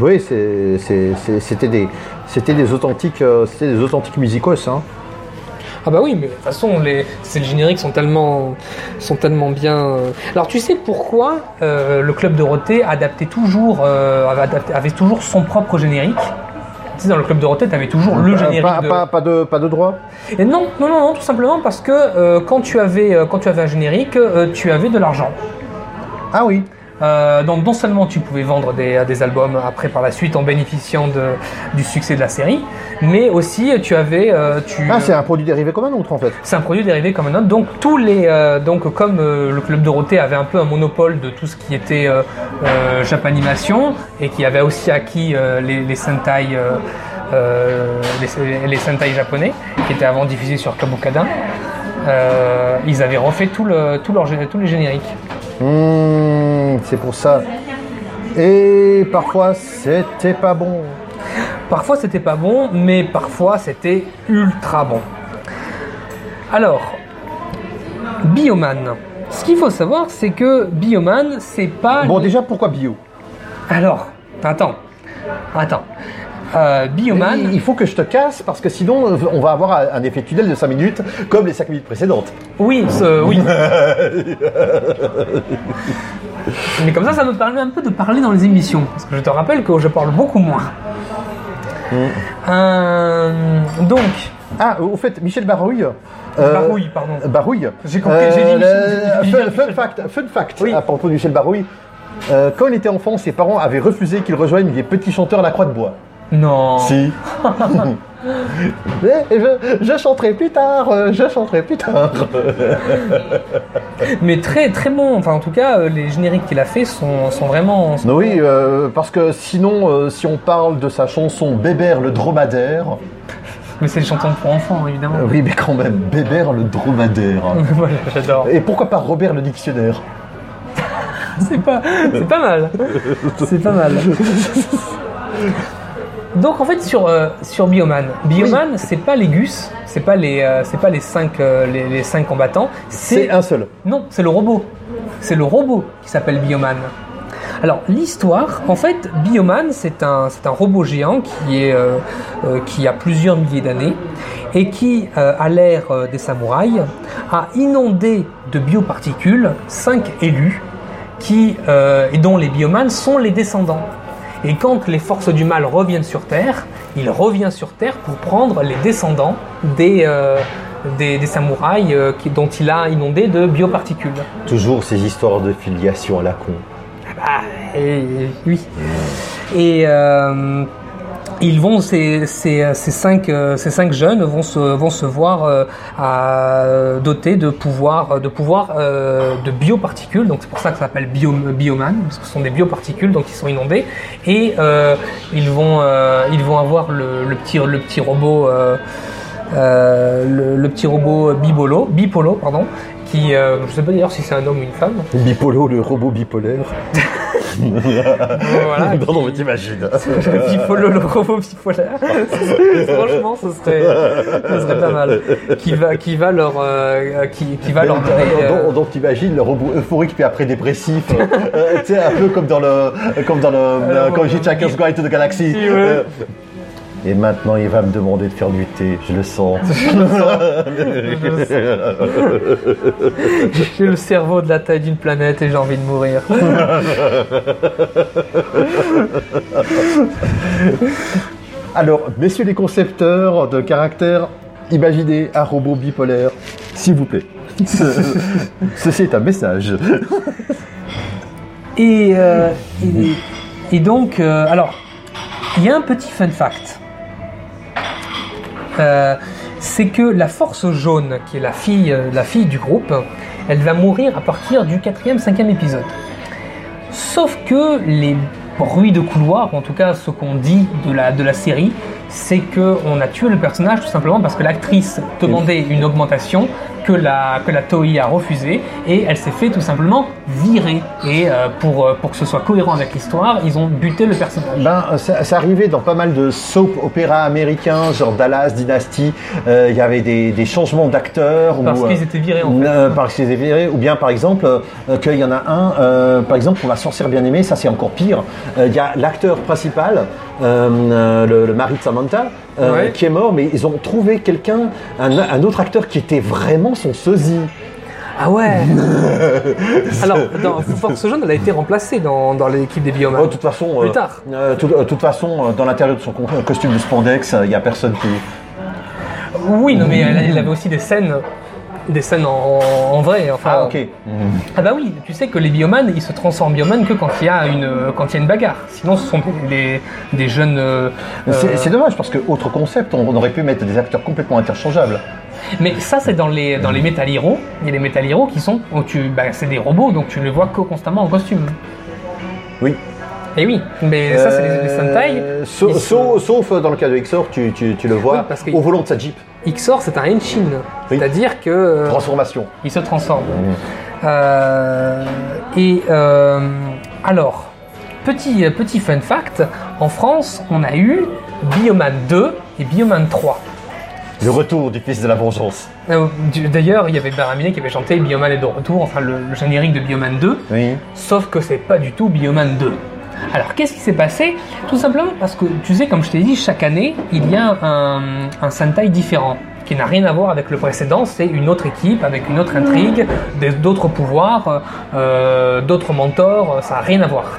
oui, c'est- c'est- c'est- c'était des. C'était des authentiques, c'était des authentiques musicos. Hein. Ah bah oui, mais de toute façon, les, ces génériques sont tellement, sont tellement bien. euh. Alors tu sais pourquoi euh, le club Dorothée adaptait toujours, euh, avait, toujours son propre générique? Tu sais, dans le club Dorothée, tu avais toujours le générique. pas, de- pas, pas de, pas de droit? Et non, non, non, non, tout simplement parce que euh, quand tu avais, quand tu avais un générique, tu avais de l'argent. Ah oui. Euh, donc non seulement tu pouvais vendre des, des albums après par la suite en bénéficiant de, du succès de la série, mais aussi tu avais, euh, tu, Ah, c'est un produit dérivé comme un autre en fait. c'est un produit dérivé comme un autre. Donc tous les, euh, donc comme euh, le club Dorothée avait un peu un monopole de tout ce qui était euh, euh, Japanimation et qui avait aussi acquis euh, les, les Sentai, euh, euh, les, les Sentai japonais qui étaient avant diffusés sur Kabukada. Euh, ils avaient refait tout le, tout leur, gé- tous les génériques. Hmm, c'est pour ça. Et parfois, c'était pas bon. Parfois c'était pas bon, mais parfois c'était ultra bon. Alors, Bioman. Ce qu'il faut savoir, c'est que Bioman, c'est pas. Bon, déjà, pourquoi bio? Alors, attends, attends. Euh, Bioman. Il faut que je te casse parce que sinon, euh, on va avoir un effet tunnel de 5 minutes comme les 5 minutes précédentes. Oui, ce- oui. Mais comme ça, ça me permet un peu de parler dans les émissions. Parce que je te rappelle que je parle beaucoup moins. Euh, donc, Ah, au fait, Michel Barouille. euh, Barouille, pardon. Barouille. J'ai compris, j'ai dit Michel- fun, fun fact, fun fact Oui. à propos de Michel Barouille. Euh, quand il était enfant, ses parents avaient refusé qu'il rejoigne les petits chanteurs à la Croix de Bois. Non. Si. Mais je, je chanterai plus tard, euh, je chanterai plus tard. Mais très très bon. Enfin, en tout cas, euh, les génériques qu'il a fait sont, sont vraiment. sont- Oui, euh, parce que sinon, euh, si on parle de sa chanson Bébert le dromadaire, Mais c'est une chanson pour enfants, évidemment. euh, oui, mais quand même, Bébert le dromadaire. voilà, j'adore. Et pourquoi pas Robert le dictionnaire? C'est pas, c'est pas mal. C'est pas mal. Donc en fait sur euh, sur Bioman, Bioman c'est pas les Gus, c'est pas les euh, c'est pas les cinq euh, les, les cinq combattants, C'est un seul. non c'est le robot, c'est le robot qui s'appelle Bioman. Alors l'histoire, en fait, Bioman c'est un c'est un robot géant qui est qui a plusieurs milliers d'années et qui à l'ère des samouraïs a inondé de bioparticules cinq élus qui et dont les biomanes sont les descendants. Et quand les forces du mal reviennent sur Terre, il revient sur Terre pour prendre les descendants des, euh, des, des samouraïs euh, qui- dont il a inondé de bioparticules. Toujours ces histoires de filiation à la con. Ah, et- oui. Et euh, ils vont, ces, ces, ces, cinq, euh, ces cinq jeunes vont se, vont se voir euh, à, dotés de pouvoirs de, pouvoir, euh, de bioparticules. Donc c'est pour ça que ça s'appelle bio, bioman, parce que ce sont des bioparticules donc ils sont inondés. Et euh, ils, vont, euh, ils vont avoir le, le, petit, le petit robot. euh, euh, le, le petit robot bipolo, bipolo pardon, qui, euh, je sais pas d'ailleurs si c'est un homme ou une femme. Bipolo, le robot bipolaire. Voilà, non, non, mais t'imagines. Le robot bipolaire. Franchement, ce serait, ce serait pas mal. Qui va, qui va leur, euh, qui, qui va leur euh, Donc, donc t'imagines le robot euphorique puis après dépressif, euh, tu sais un peu comme dans le, comme dans le, quand to the Galaxy. ouais. Et maintenant il va me demander de faire du thé, je le sens. J'ai le cerveau de la taille d'une planète et j'ai envie de mourir. Alors, messieurs les concepteurs de caractères, imaginez un robot bipolaire, s'il vous plaît. Ceci est un message. Et, euh, et, et donc, euh, alors, il y a un petit fun fact. Euh, c'est que la force jaune, qui est la fille, euh, la fille du groupe, elle va mourir à partir du quatrième, cinquième épisode. Sauf que les bruits de couloir, en tout cas ce qu'on dit de la, de la série, c'est qu'on a tué le personnage tout simplement parce que l'actrice demandait une augmentation que la, que la Toei a refusé et elle s'est fait tout simplement virer. Et euh, pour, euh, pour que ce soit cohérent avec l'histoire, ils ont buté le personnage. Ben, ça, ça arrivait dans pas mal de soap opéras américains, genre Dallas, Dynasty. Euh, Il y avait des, des changements d'acteurs. Parce qu'ils étaient virés en fait. euh, parce qu'ils étaient virés, ou bien par exemple qu'il y en a un, par exemple pour la sorcière bien aimée, ça c'est encore pire. Il y a l'acteur principal, euh, euh, le, le mari de Samantha, euh, Ouais. qui est mort, mais ils ont trouvé quelqu'un, un, un autre acteur qui était vraiment son sosie. Ah ouais Alors, dans Force Jaune, elle a été remplacée dans, dans l'équipe des Bioman. Oh, de toute façon, Plus euh, tard. euh, euh, de toute façon, dans l'intérieur de son costume de spandex, il y a personne qui. Oui, non, mais elle, elle avait aussi des scènes, des scènes en, en vrai. Enfin, Ah ok. Ah bah oui, tu sais que les biomanes, ils se transforment en biomanes que quand il y a une, quand il y a une bagarre. Sinon, ce sont des, des jeunes. euh, C'est dommage parce que autre concept, on, on aurait pu mettre des acteurs complètement interchangeables. Mais ça, c'est dans les, dans les Metal Hero. Il y a les Metal Hero qui sont. Bah, c'est des robots, donc tu ne les vois que constamment en costume. Oui. Et oui, mais ça, c'est les, les Sentai. Euh, Sauf dans le cas de Xor, tu, tu- tu le vois Oui, parce que- au volant de sa Jeep. Xor, c'est un Henshin. Oui. C'est-à-dire que. euh, Transformation. il se transforme. Euh, et euh, alors, petit, petit fun fact, en France, on a eu Bioman 2 et Bioman 3. Le retour du fils de la vengeance. D'ailleurs, il y avait Baramine qui avait chanté Bioman est de retour, enfin le, le générique de Bioman 2, Oui. sauf que c'est pas du tout Bioman 2. Alors, qu'est-ce qui s'est passé Tout simplement parce que, tu sais, comme je t'ai dit, chaque année, il y a un, un Sentai différent qui n'a rien à voir avec le précédent. C'est une autre équipe avec une autre intrigue, d'autres pouvoirs, euh, d'autres mentors. Ça n'a rien à voir.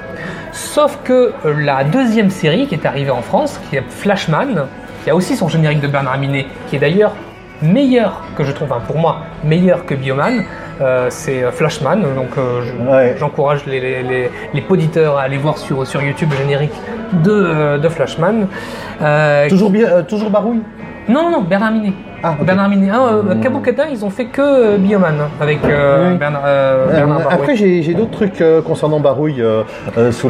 Sauf que euh, la deuxième série qui est arrivée en France, qui est Flashman, qui a aussi son générique de Bernard Minet, qui est d'ailleurs meilleur que je trouve, hein, pour moi, meilleur que Bioman, euh, c'est euh, Flashman. Donc euh, je- Ouais. j'encourage les, les, poditeurs à aller voir sur, sur YouTube le générique de, de Flashman. Toujours bien, toujours barouille. non, non, non, Bernard Minet. Ah, ok. Bernard Minet. Ah, Kabukata, ils ont fait que Bioman avec Oui. Bernard, Bernard Barouet. après, j'ai d'autres trucs concernant barouille sous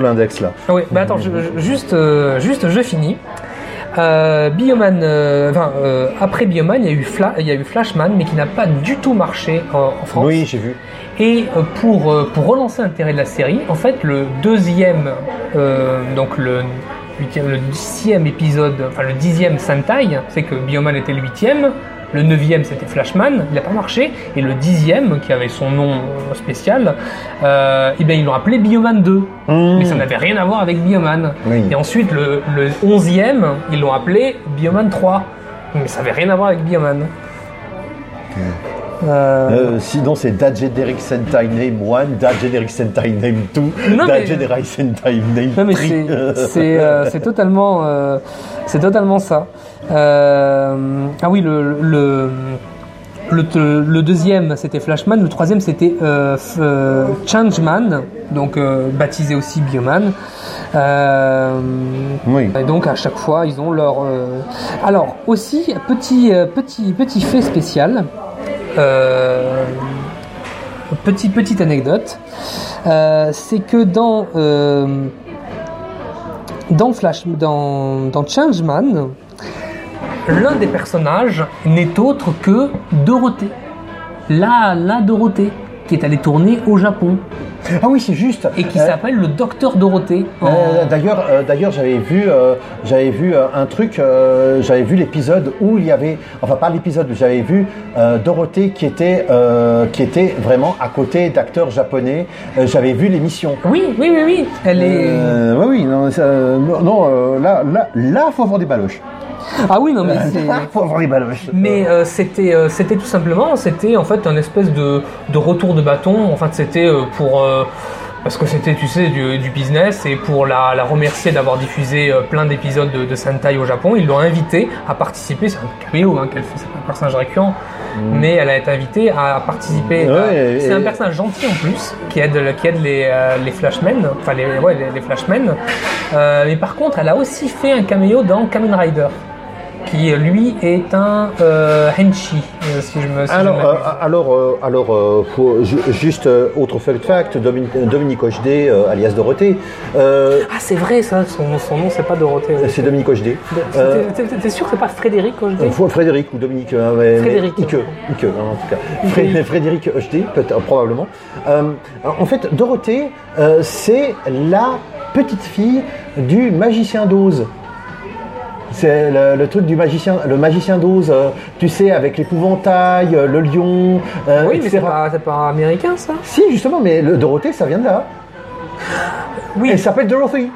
l'index là. Ah oui, bah attends, je- juste, juste, je finis. Euh, Bioman, euh, enfin, euh, après Bioman, il y, a eu Fla- il y a eu Flashman, mais qui n'a pas du tout marché en, en France. Oui, j'ai vu. Et euh, pour, euh, pour relancer l'intérêt de la série, en fait, le deuxième, euh, donc le, huitième, le dixième épisode, enfin le dixième Sentai, c'est que Bioman était le huitième, le neuvième c'était Flashman, il n'a pas marché, et le dixième, qui avait son nom euh, spécial, euh, eh bien, ils l'ont appelé Bioman 2, mais ça n'avait rien à voir avec Bioman. Oui. Et ensuite, le, le onzième, ils l'ont appelé Bioman 3, mais ça n'avait rien à voir avec Bioman. Euh, Euh, sinon, c'est That Generic Sentai Name 1, That Generic Sentai Name 2, Non, That mais- Generic Sentai Name Non mais 3. c'est euh, totalement c'est totalement ça. Euh, ah oui le le le, le deuxième c'était Flashman, le troisième c'était euh, euh, Changeman, donc euh, baptisé aussi Bioman. Oui. et donc à chaque fois ils ont leur. Alors aussi petit petit petit fait spécial. Petit petite anecdote, c'est que dans dans Flash, dans dans Changeman, l'un des personnages n'est autre que Dorothée, la la Dorothée qui est allée tourner au Japon Ah oui, c'est juste. et qui Euh, s'appelle le Docteur Dorothée. en- Euh, d'ailleurs, euh, d'ailleurs, j'avais vu, j'avais vu un truc, j'avais vu l'épisode où il y avait, enfin pas l'épisode, j'avais vu Dorothée qui était, qui était vraiment à côté d'acteurs japonais. J'avais vu l'émission. Oui, oui, oui, oui. Elle est. Oui, oui, non, ça- non, là, là, là, faut avoir des baloches. Ah oui, non mais c'est. Avoir des baloches. Mais euh, c'était euh, c'était tout simplement c'était en fait un espèce de, de retour de bâton. En fait c'était euh, pour parce que c'était tu sais du, du business et pour la, la remercier d'avoir diffusé plein d'épisodes de, de Sentai au Japon, ils l'ont invitée à participer. C'est un caméo hein, qu'elle fait, c'est un personnage récurrent, mais elle a été invitée à participer. à- et- c'est un personnage gentil en plus qui aide qui aide les les Flashmen, enfin les ouais, les, les Flashmen. Mais par contre, elle a aussi fait un caméo dans Kamen Rider. Qui lui est un euh, Henshi, euh, si je me si Alors, euh, alors, euh, alors faut- juste autre fun fact, Dominique, Dominique Hochdé, alias Dorothée, Ah, c'est vrai, ça, son, son nom, c'est pas Dorothée. c'est Dominique Hochdé. T'es- sûr que c'est pas Frédéric Faut- Frédéric ou Dominique, mais- mais Frédéric. Ike, Ike, hein, en tout cas. Fré- Frédéric Hochdé, peut-être, probablement. En fait, Dorothée, c'est la petite fille du magicien d'Oz. C'est le, le truc du magicien, le magicien d'Oz, euh, tu sais, avec l'épouvantail, euh, le lion, euh, Oui, mais c'est pas, c'est pas américain ça Si, justement, mais le Dorothée, ça vient de là. Oui. Elle s'appelle Dorothy.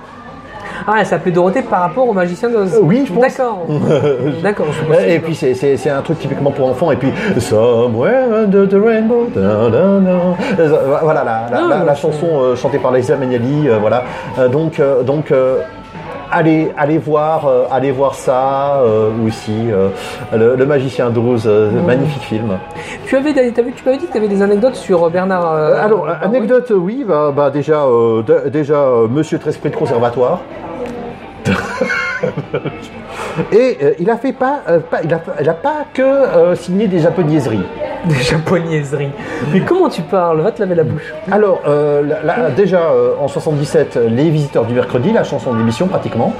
Ah, elle s'appelait Dorothée par rapport au magicien d'Oz. Euh, oui, je pense. D'accord. D'accord. Et puis c'est- un truc typiquement pour enfants. Et puis Somewhere under the rainbow. da, da, da. Voilà la, la- la- la c'est- chanson euh, chantée par Liza Minnelli. euh, voilà. Donc donc allez allez voir euh, allez voir ça euh, aussi. euh, le, le magicien d'Oz, euh, magnifique film. Tu avais, t'as vu, tu m'avais dit que tu avais des anecdotes sur Bernard. alors anecdote oui bah, bah, déjà déjà Monsieur Tresprit de conservatoire. Et euh, il a fait pas, euh, pas- il, a, il a pas que euh, signé des japonaiseries. Des japonaiseries. Mais comment tu parles? Va te laver la bouche. Alors, déjà en 77, Les Visiteurs du Mercredi, la chanson d'émission pratiquement,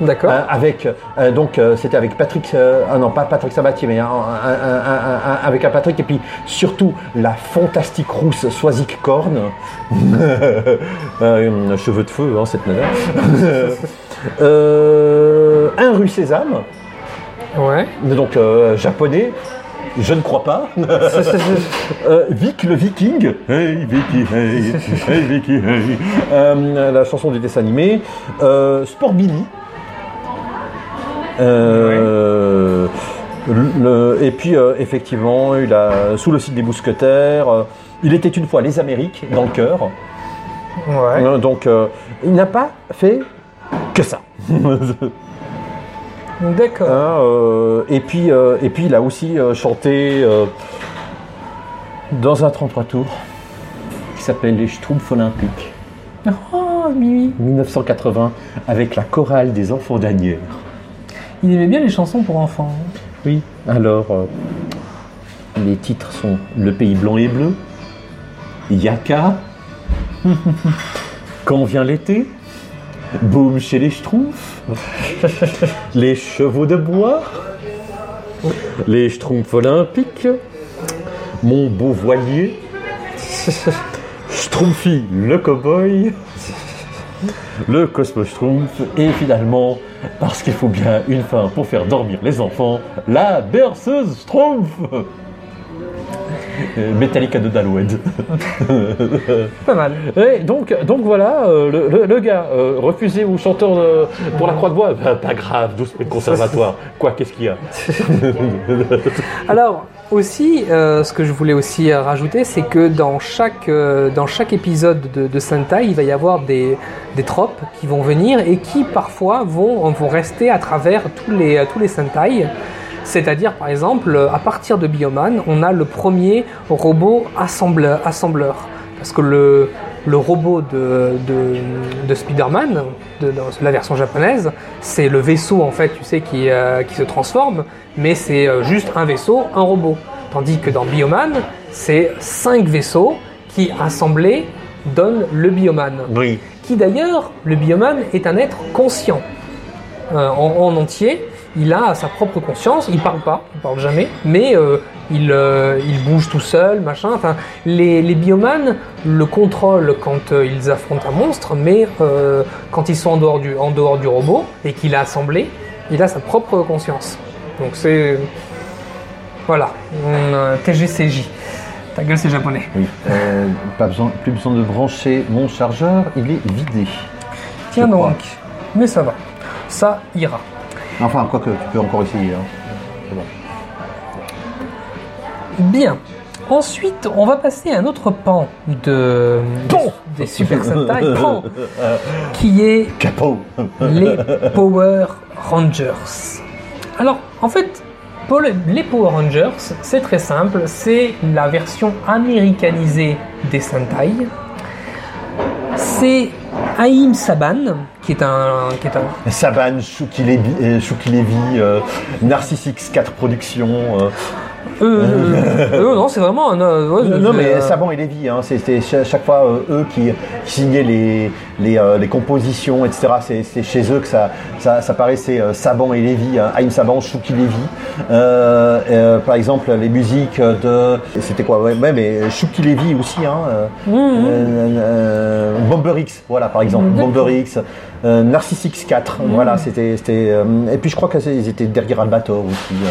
D'accord. euh, avec euh, donc euh, c'était avec Patrick, ah non pas Patrick Sabatier, mais un, un- un- un- un- avec un Patrick et puis surtout la fantastique rousse Korn, Euh, cheveux de feu hein, cette nana, Euh, un rue Sésame, Ouais. donc euh, japonais. Je ne crois pas. Euh, Vic le Viking. Hey Vicky, hey, hey Vicky, hey. La chanson du dessin animé. Sport Billy. Euh, le- et puis euh, effectivement, il a sous le site des mousquetaires. euh, il était une fois les Amériques dans le cœur. ouais. Donc il n'a pas fait que ça. D'accord. Hein, euh, et, puis, euh, et puis il a aussi euh, chanté dans un 33 tours qui s'appelle Les Schtroumpfs Olympiques, Oh, Mimi. 1980, avec la chorale des enfants d'Anières. Il aimait bien les chansons pour enfants. Oui, alors les titres sont Le pays blanc et bleu, Yaka, Quand vient l'été, Boum chez les Schtroumpfs, Les chevaux de bois, Les Schtroumpfs olympiques, Mon beau voilier, Schtroumpfi le cow-boy, le Cosmo Schtroumpf, et finalement, parce qu'il faut bien une fin pour faire dormir les enfants, la berceuse Schtroumpf Metallica de Dalwed. Pas mal. Et donc, donc voilà, euh, le, le- le gars, euh, refusé ou chanteur de- pour la Croix de Bois, bah, pas grave, 12 prix de conservatoire. Quoi, qu'est-ce qu'il y a Alors, aussi, euh, ce que je voulais aussi euh, rajouter, c'est que dans chaque, euh, dans chaque épisode de, de Sentai, il va y avoir des, des tropes qui vont venir et qui parfois vont, vont rester à travers tous les, tous les Sentai. C'est-à-dire, par exemple, euh, à partir de Bioman, on a le premier robot assembleur. assembleur. Parce que le, le robot de, de, de Spider-Man, de, dans la version japonaise, c'est le vaisseau en fait, tu sais, qui, euh, qui se transforme, mais c'est euh, juste un vaisseau, un robot. Tandis que dans Bioman, c'est cinq vaisseaux qui, assemblés, donnent le Bioman. Oui. Qui d'ailleurs, le Bioman est un être conscient. Euh, en, en entier, il a sa propre conscience, il parle pas, il parle jamais, mais euh, il, euh, il bouge tout seul, machin. Enfin, les, les biomanes le contrôlent quand euh, ils affrontent un monstre, mais quand ils sont en dehors du, en dehors du robot et qu'il a assemblé, il a sa propre conscience. Donc c'est. Voilà, TGCJ. Ta gueule, c'est japonais. Oui. Pas besoin, plus besoin de brancher mon chargeur, il est vidé. Tiens donc, mais ça va, ça ira. Enfin, quoique, tu peux encore essayer. hein. Bon. Bien. Ensuite, on va passer à un autre pan de des Super Sentai, pan, qui est Capot les Power Rangers. Alors, en fait, pour le- les Power Rangers, c'est très simple, c'est la version américanisée des Sentai. C'est Haïm Saban, qui est un, qui est un Saban, Shuki Levy, euh, euh, Narcissus X4 Productions. euh, Euh, euh, non, c'est vraiment un. euh, ouais, non, mais euh, Saban et Lévy, hein, c'était cha- chaque fois euh, eux qui signaient les, les, euh, les compositions, etc. C'est c'est chez eux que ça, ça, ça paraissait euh, Saban et Lévy, hein, Haïm Saban, Chouki Lévy. Euh, euh, par exemple, les musiques de. C'était quoi ouais, mais Chouki Lévy aussi, hein, euh, euh, euh, Bomber X, voilà, par exemple. D'accord. Bomber X, euh, Narcissus X4, voilà, c'était. c'était, euh, et puis je crois qu'ils étaient derrière Albator aussi. euh.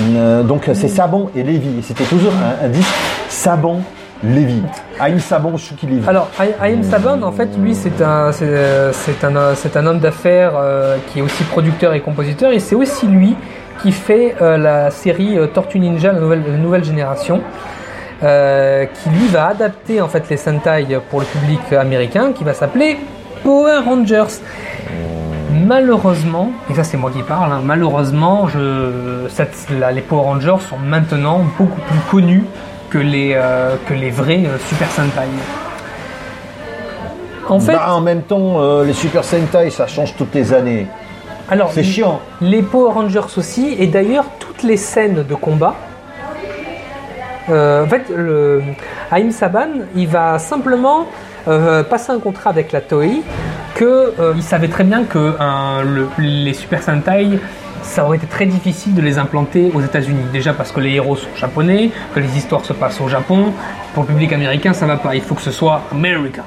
Euh, donc c'est Saban et Lévy. C'était toujours un, disque Saban Lévy. Haïm Saban Chouki Lévy. Alors, Haïm Saban, en fait, lui, c'est un, c'est, euh, un, euh, un homme d'affaires euh, qui est aussi producteur et compositeur, et c'est aussi lui qui fait euh, la série euh, Tortue Ninja, la nouvelle, la nouvelle génération, euh, qui lui va adapter en fait les Sentai pour le public américain, qui va s'appeler Power Rangers. Malheureusement, et ça c'est moi qui parle, hein, malheureusement, je, cette- la- les Power Rangers sont maintenant beaucoup plus connus que les, euh, que les vrais euh, Super Sentai. En fait, Bah, en même temps, euh, les Super Sentai, ça change toutes les années. alors, C'est chiant. les Power Rangers aussi, et d'ailleurs toutes les scènes de combat. en fait, le Haïm Saban, il va simplement passer un contrat avec la Toei que euh, il savait très bien que euh, le- les Super Sentai, ça aurait été très difficile de les implanter aux États-Unis. Déjà parce que les héros sont japonais, que les histoires se passent au Japon. Pour le public américain, ça va pas. Il faut que ce soit America.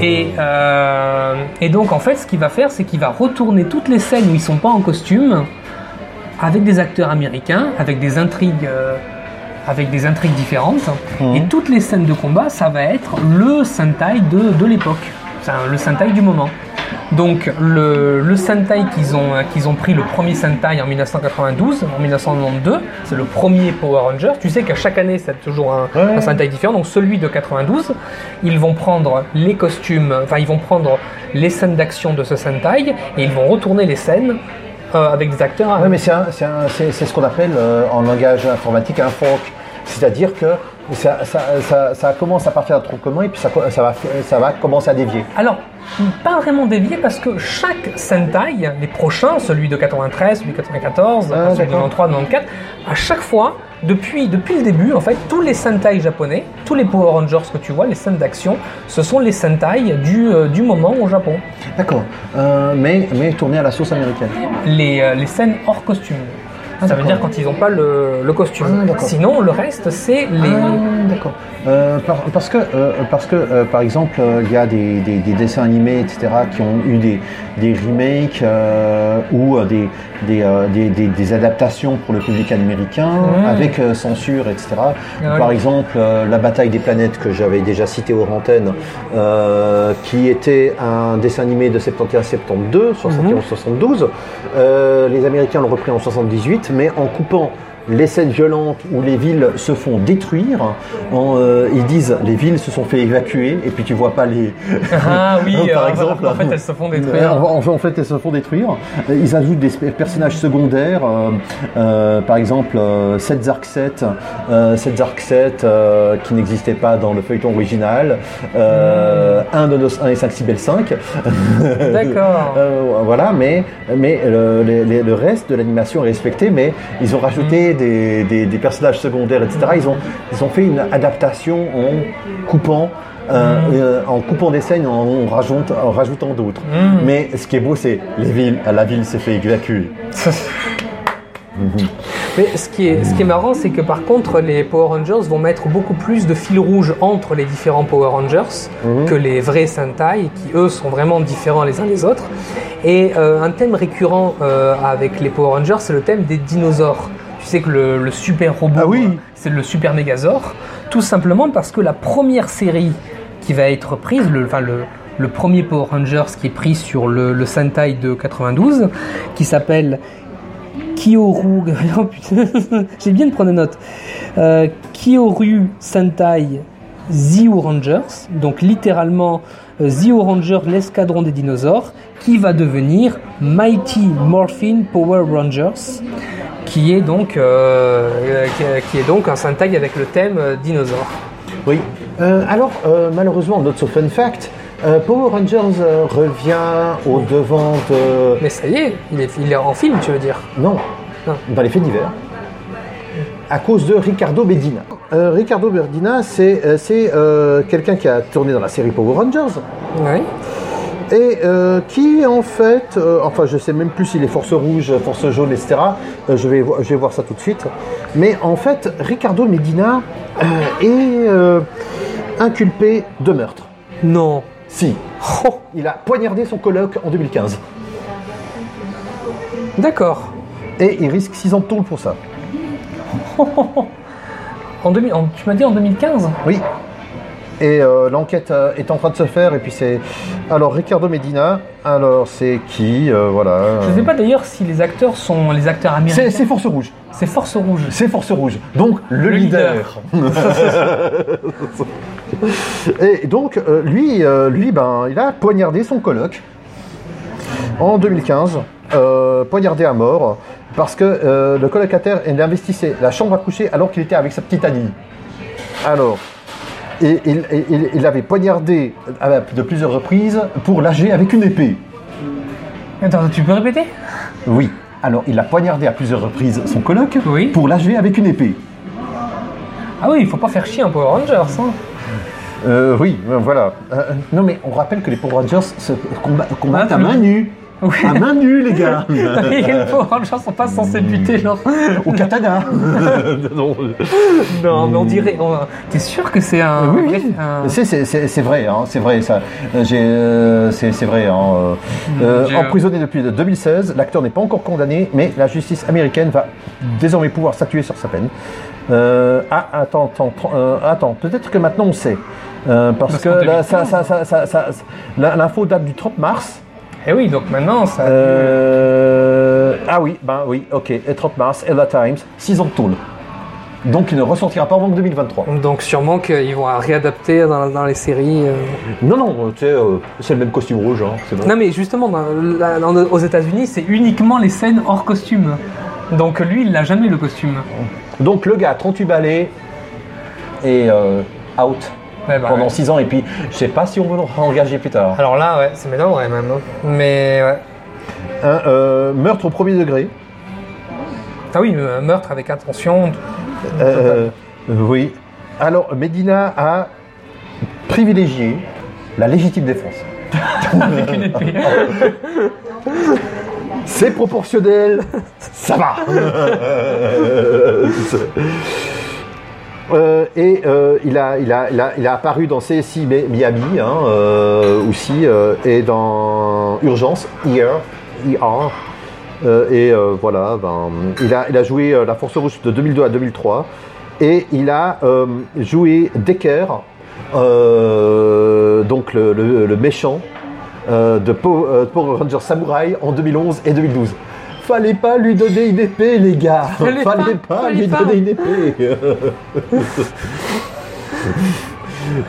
Et, euh, et donc en fait, ce qu'il va faire, c'est qu'il va retourner toutes les scènes où ils sont pas en costume avec des acteurs américains, avec des intrigues, euh, avec des intrigues différentes. Et toutes les scènes de combat, ça va être le Sentai de, de l'époque, c'est un- le Sentai du moment. Donc le, le Sentai qu'ils ont, qu'ils ont pris, le premier Sentai en 1992, en 1992, c'est le premier Power Ranger. Tu sais qu'à chaque année, c'est toujours un, Ouais. un Sentai différent. Donc celui de 92, ils vont prendre les costumes, enfin ils vont prendre les scènes d'action de ce Sentai et ils vont retourner les scènes euh, avec des acteurs. Ouais, mais c'est ce qu'on appelle euh, en langage informatique un fork. C'est-à-dire que ça, ça, ça, ça commence à partir d'un tronc commun et puis ça, va, ça va commencer à dévier. Alors, pas vraiment dévié parce que chaque Sentai, les prochains, celui de 93, celui de 94, Ah, celui de d'accord. 93, 94, à chaque fois, depuis, depuis le début, en fait, tous les Sentai japonais, tous les Power Rangers que tu vois, les scènes d'action, ce sont les Sentai du, euh, du moment au Japon. D'accord. Euh, mais, mais tourné à la sauce américaine. Les, euh, les scènes hors costume. Ça veut dire quand ils n'ont pas le, le costume. Ah. Sinon, le reste, c'est les. Ah, D'accord. Euh, par- parce que, euh, parce que euh, par exemple, il y a des, des- des dessins animés, etc., qui ont eu des, des remakes ou des, des, adaptations pour le public américain avec censure, etc. Ah, Par exemple, La bataille des planètes que j'avais déjà cité aux antennes, euh, qui était un dessin animé de 71-72, 71-72. Euh, les Américains l'ont repris en 78, mais en coupant les scènes violentes où les villes se font détruire, en, euh, ils disent les villes se sont fait évacuer et puis tu vois pas les. Ah oui, par euh, exemple. en fait, elles se font Euh, détruire. En, en fait, elles se font détruire. Ils ajoutent des personnages secondaires, euh, euh, par exemple euh, Setzark 7, euh, Setzark 7 euh, qui n'existait pas dans le feuilleton original, euh, un de nos 1 et 5 Cybel 5. D'accord. Euh, voilà, mais, mais le, reste de l'animation est respecté, mais ils ont rajouté des, des- des personnages secondaires, etc. Ils ont, ils ont fait une adaptation en coupant. euh, euh, en coupant des scènes, en, en rajoute- en rajoutant d'autres. Mm. Mais ce qui est beau, c'est les villes. La ville s'est fait évacuer. Mais ce qui est, ce qui est marrant, c'est que par contre, les Power Rangers vont mettre beaucoup plus de fil rouge entre les différents Power Rangers Mhm. que les vrais Sentai, qui eux sont vraiment différents les uns des autres. Et euh, un thème récurrent euh, avec les Power Rangers, c'est le thème des dinosaures. Tu sais que le, le super robot, Ah oui. euh, c'est le super Megazord, tout simplement parce que la première série qui va être prise, le, enfin le, le premier Power Rangers qui est pris sur le, le Sentai de 92, qui s'appelle Kyoru. Oh, putain, J'ai bien de prendre des notes. Euh, Kyoru Sentai Zio Rangers, donc littéralement euh, Zio Ranger, l'escadron des dinosaures, qui va devenir Mighty Morphin Power Rangers, qui est donc, euh, euh, qui- qui est donc un Sentai avec le thème euh, dinosaure. Oui. Euh, alors, euh, malheureusement, notre fun fact, Euh, Power Rangers euh, revient au devant de. Mais ça y est, il est, il est en film, tu veux dire Non, Non. dans les faits divers. À cause de Ricardo Medina. Euh, Ricardo Medina, c'est euh, euh, quelqu'un qui a tourné dans la série Power Rangers Oui. Et euh, qui en fait, euh, enfin je sais même plus s'il est force rouge, force jaune, etc. Euh, je, vais, vo- je vais voir ça tout de suite. Mais en fait, Ricardo Medina est inculpé de meurtre. Non. Si, Oh, il a poignardé son coloc en 2015 d'accord. et il risque 6 ans de tôle pour ça. En 2000, en- tu m'as dit en 2015 Oui. Et euh, l'enquête euh, est en train de se faire. Et puis c'est. Alors, Ricardo Medina, alors c'est qui euh, Voilà. Je ne sais pas d'ailleurs si les acteurs sont les acteurs américains. c'est Force Rouge. C'est Force Rouge. C'est Force Rouge. Donc, le, Le leader. Et donc, lui, lui ben, il a poignardé son coloc en 2015. euh, poignardé à mort. Parce que euh, le colocataire investissait la chambre à coucher alors qu'il était avec sa petite Annie. Alors, et, il, et- l'avait poignardé à- de plusieurs reprises pour l'ager avec une épée. Attends, tu peux répéter? Oui. Alors, il a poignardé à plusieurs reprises son coloc Oui. pour l'ager avec une épée. Ah oui, il faut pas faire chier un Power Rangers. Hein. Euh, oui, euh, voilà. Euh, euh, non, mais on rappelle que les Power Rangers se comba- combattent Ah, à main nue. Oui. À main nue, les gars. les Power Rangers sont pas censés buter, genre. Au katana. Non. Non, mais on dirait. on- T'es sûr que c'est un. Oui, oui. un- C'est, vrai, hein, c'est vrai ça. Euh, J'ai, euh, c'est, vrai. Hein, euh, euh, J'ai- emprisonné depuis 2016, l'acteur n'est pas encore condamné, mais la justice américaine va désormais pouvoir statuer sur sa peine. Euh, ah, attends, attends, euh, attends, peut-être que maintenant on sait. Euh, parce, Parce que qu'en là, ça, 2015, ça, ça, ça, ça- la- l'info date du 30 mars. Eh oui, donc maintenant, ça. Euh, ah oui, ben oui, ok. Et 30 mars, Ella Times, 6 ans de tôle. Donc il ne ressortira pas avant 2023. Donc sûrement qu'ils vont réadapter dans, dans les séries. euh. Non, non, tu sais, euh, c'est le même costume rouge, hein, c'est bon. Non mais justement, dans- là, dans- aux États-Unis, c'est uniquement les scènes hors costume. Donc lui, il n'a jamais le costume. Donc le gars, 38 balais, et euh, out Ouais, bah, pendant ouais. 6 ans. Et puis, je sais pas si on veut le engager plus tard. Alors là, ouais, c'est m'étonnerait même. hein. Mais ouais. Un, euh, meurtre au premier degré. Ah oui, euh, meurtre avec intention. Euh, euh, oui. Alors, Medina a privilégié la légitime défense. avec une épée. C'est proportionnel, ça va. Euh, et euh, il, a, il, a, il, a, il a apparu dans CSI Mi- Miami hein, euh, aussi euh, et dans Urgence ER, ER. Et euh, voilà, ben, il, a, il a joué la Force Rouge de 2002 à 2003 et il a joué Decker, donc le, le- le méchant de Po- Power Rangers Samurai en 2011 et 2012. Fallait pas lui donner une épée, les gars. Fallait pas, pas, fallait lui pas. donner une épée.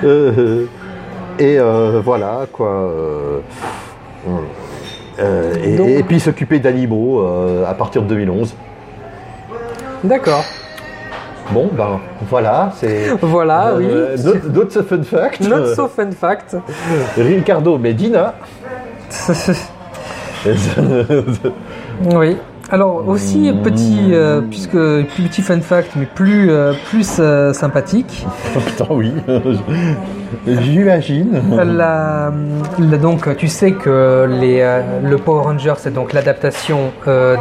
Euh, et euh, voilà quoi. euh, et, Donc- et puis s'occuper d'animaux euh, à partir de 2011. D'accord. Bon ben voilà, c'est Voilà, euh, oui. notre fun fact. Not so fun fact. Ricardo Medina. oui. Alors aussi petit, euh, puisque petit fun fact, mais plus euh, plus euh, sympathique. Putain oui, j'imagine. La- la- donc, tu sais que les, le Power Rangers, c'est donc l'adaptation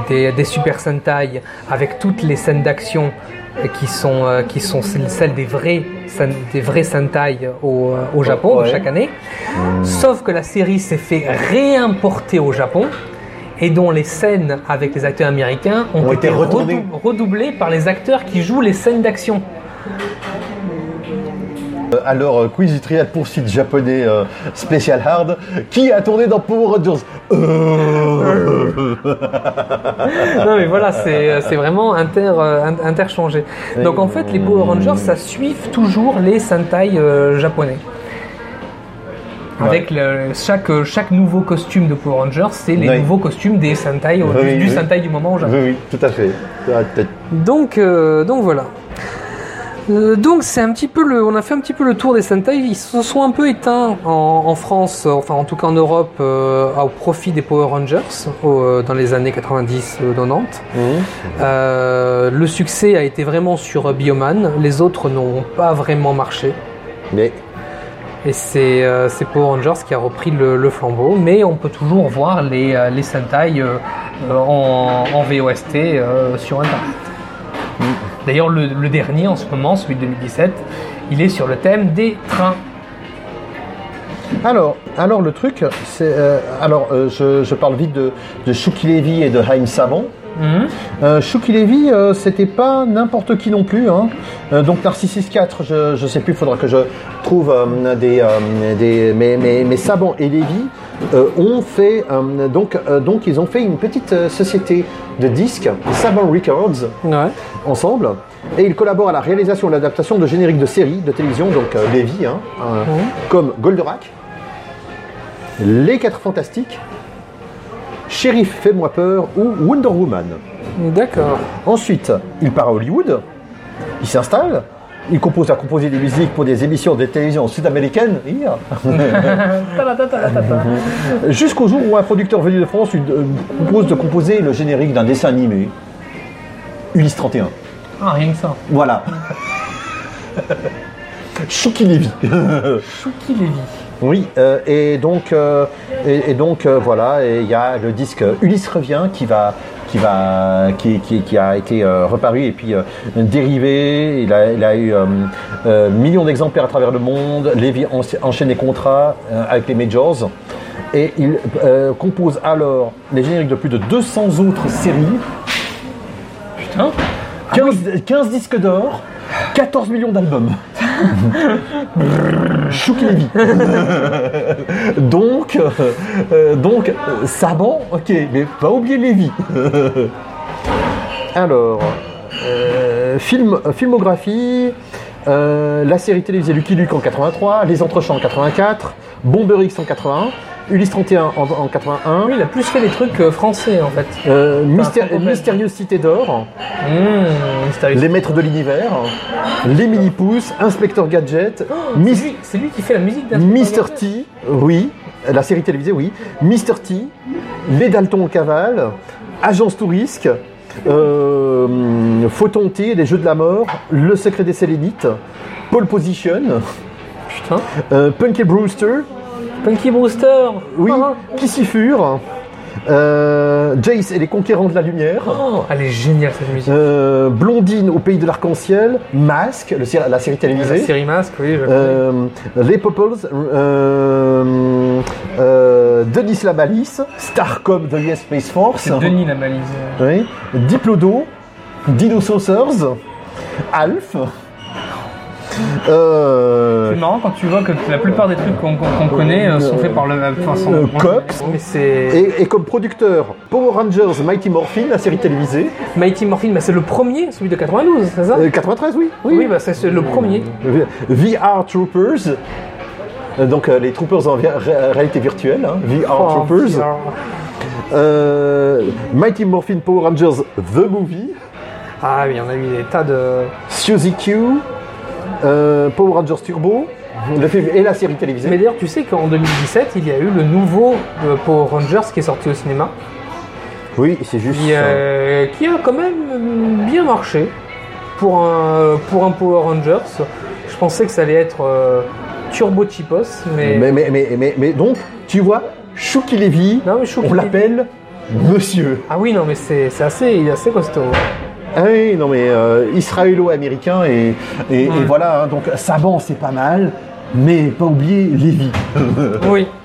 des, des Super Sentai avec toutes les scènes d'action qui sont, qui sont celles des vrais, des vrais Sentai au, au Japon Ouais. chaque année. Sauf que la série s'est fait réimporter au Japon et dont les scènes avec les acteurs américains ont, Ont été redou- redoublées par les acteurs qui jouent les scènes d'action. Euh, Alors, euh, quiz trial poursuite japonais euh, Special Hard. Qui a tourné dans Power Rangers Euh, non mais voilà, c'est vraiment inter, euh, in- interchangé. Donc en fait, les Power Rangers, ça suivent toujours les Sentai euh, Avec le- chaque, chaque nouveau costume de Power Rangers, c'est les Oui. nouveaux costumes des Sentai, au- Oui, du. Sentai du moment au Japon. Oui, oui, tout à fait. Donc, euh, donc voilà. Euh, donc c'est un petit peu le, on a fait un petit peu le tour des Sentai. Ils se sont un peu éteints en, en France, enfin en tout cas en Europe, euh, au profit des Power Rangers au- euh, dans les années 90-90. Euh, le succès a été vraiment sur Bioman. Les autres n'ont pas vraiment marché. Mais Et c'est euh, Power Rangers qui a repris le, flambeau. Mais on peut toujours voir les, euh, les Sentai euh, euh, en, VOST sur Internet. D'ailleurs, le, dernier en ce moment, celui de 2017, il est sur le thème des trains. alors, alors le truc, c'est alors je, je parle vite de, de Shuki Levy et de Haim Savon. Mhm. Euh, Shuki Levy, euh, c'était pas n'importe qui non plus. Hein. Euh, donc Narcissus 4, je, je sais plus, il faudra que je trouve des, des mais, mais, mais Saban et Levy ont fait donc donc ils ont fait une petite société de disques, Saban Records, Ouais. ensemble. Et ils collaborent à la réalisation et l'adaptation de génériques de séries de télévision, donc Levy, hein, Mhm. comme Goldorak, Les Quatre Fantastiques, Shérif Fais-moi peur ou Wonder Woman. D'accord. Ensuite, il part à Hollywood, il s'installe, il compose à composer des musiques pour des émissions de télévision sud-américaines, jusqu'au jour où un producteur venu de France lui euh, propose de composer le générique d'un dessin animé, Ulysse 31. Ah, rien que ça. Voilà. Chouki Lévy. Oui, euh, et donc, euh, et, et donc euh, voilà, et il y a le disque Ulysse revient qui va, qui va, qui, qui- qui a été reparu et puis dérivé. Il a, il a eu millions d'exemplaires à travers le monde. Lévy en- enchaîne les contrats avec les majors. Et il compose alors les génériques de plus de 200 autres séries, Putain. 15, 15 disques d'or, 14 millions d'albums. Chouki Lévy. donc, euh, euh, donc, euh, Saban, ok, mais pas oublier Lévy. Alors, euh, film, euh, filmographie, euh, la série télévisée Lucky Luke en 83, Les Entrechants en 84, Bomber X en 81, Ulysse 31 en, en 81, Lui, il a plus fait des trucs euh, français en fait. euh, franco-belge. Mystérieuse Cité d'Or, Mmh, mystérieux. Les Maîtres de l'Univers, Les Mini-Pousses, Inspecteur Gadget, Mis- C'est lui, c'est lui qui fait la musique d'un Mr. T, oui, la série télévisée, oui, Mr. T, Les Dalton au cavale, Agence Tourisque, euh, Photon T, Les Jeux de la Mort, Le Secret des Sélénites, Pole Position, Putain. euh, Punky Brewster, Punky Brewster. oui, Ah, Pissifure, euh, Jace et les Conquérants de la Lumière, Oh, elle est géniale cette musique. euh, Blondine au pays de l'arc-en-ciel, Masque, le sé- la série la télévisée. série Masque, oui, je. Euh, les Popples, euh, euh, Denis Labalisse, Starcom de US Space Force, C'est Denis la malise. oui, Diplodo, Dino Saucers, Alf, euh, C'est marrant quand tu vois que la plupart des trucs qu'on connaît euh, sont faits par le enfin, sont- Euh, Cox. Mais et, et comme producteur, Power Rangers Mighty Morphin, la série télévisée, Mighty Morphin, bah, c'est le premier, celui de 92, c'est ça euh, 93, oui, Oui, bah, c'est le premier. VR Troopers, euh, donc euh, les Troopers en réalité virtuelle, hein, VR Oh, Troopers. Euh, Mighty Morphin Power Rangers The Movie, Ah oui, on a eu des tas de. Suzy Q, euh, Power Rangers Turbo, le film et la série télévisée. Mais d'ailleurs, tu sais qu'en 2017, il y a eu le nouveau euh, Power Rangers qui est sorti au cinéma, Oui, c'est juste. qui, euh, qui a quand même bien marché pour un, pour un Power Rangers. Je pensais que ça allait être euh, turbo cheapos, mais. Mais, mais, mais, mais, mais donc, tu vois, Shuki Levy, Non, mais on l'appelle Monsieur. Ah oui, non, mais c'est c'est assez, assez costaud. Ah oui, non mais euh, israélo-américain et, et, et Ouais. voilà, hein, donc Saban c'est pas mal, mais pas oublier Lévy. Oui.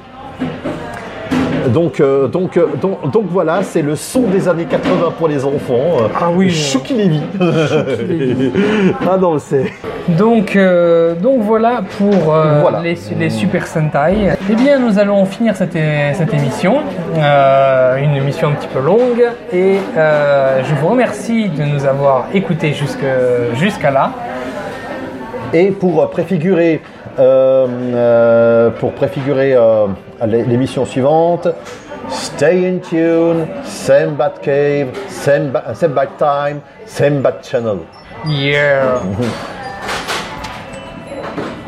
Donc, euh, donc, euh, donc, donc voilà, c'est le son des années 80 pour les enfants. euh, Ah oui. Levy. Levy. ah non, c'est. Donc, euh, donc voilà pour Voilà. Les, les Super Sentai. Eh bien, nous allons finir cette, émission, une émission un petit peu longue, et je vous remercie de nous avoir écoutés jusqu'à là. Et pour préfigurer, pour préfigurer l'é- l'émission suivante, stay in tune, same bad cave, same, ba- same bad time, same bad channel. Yeah.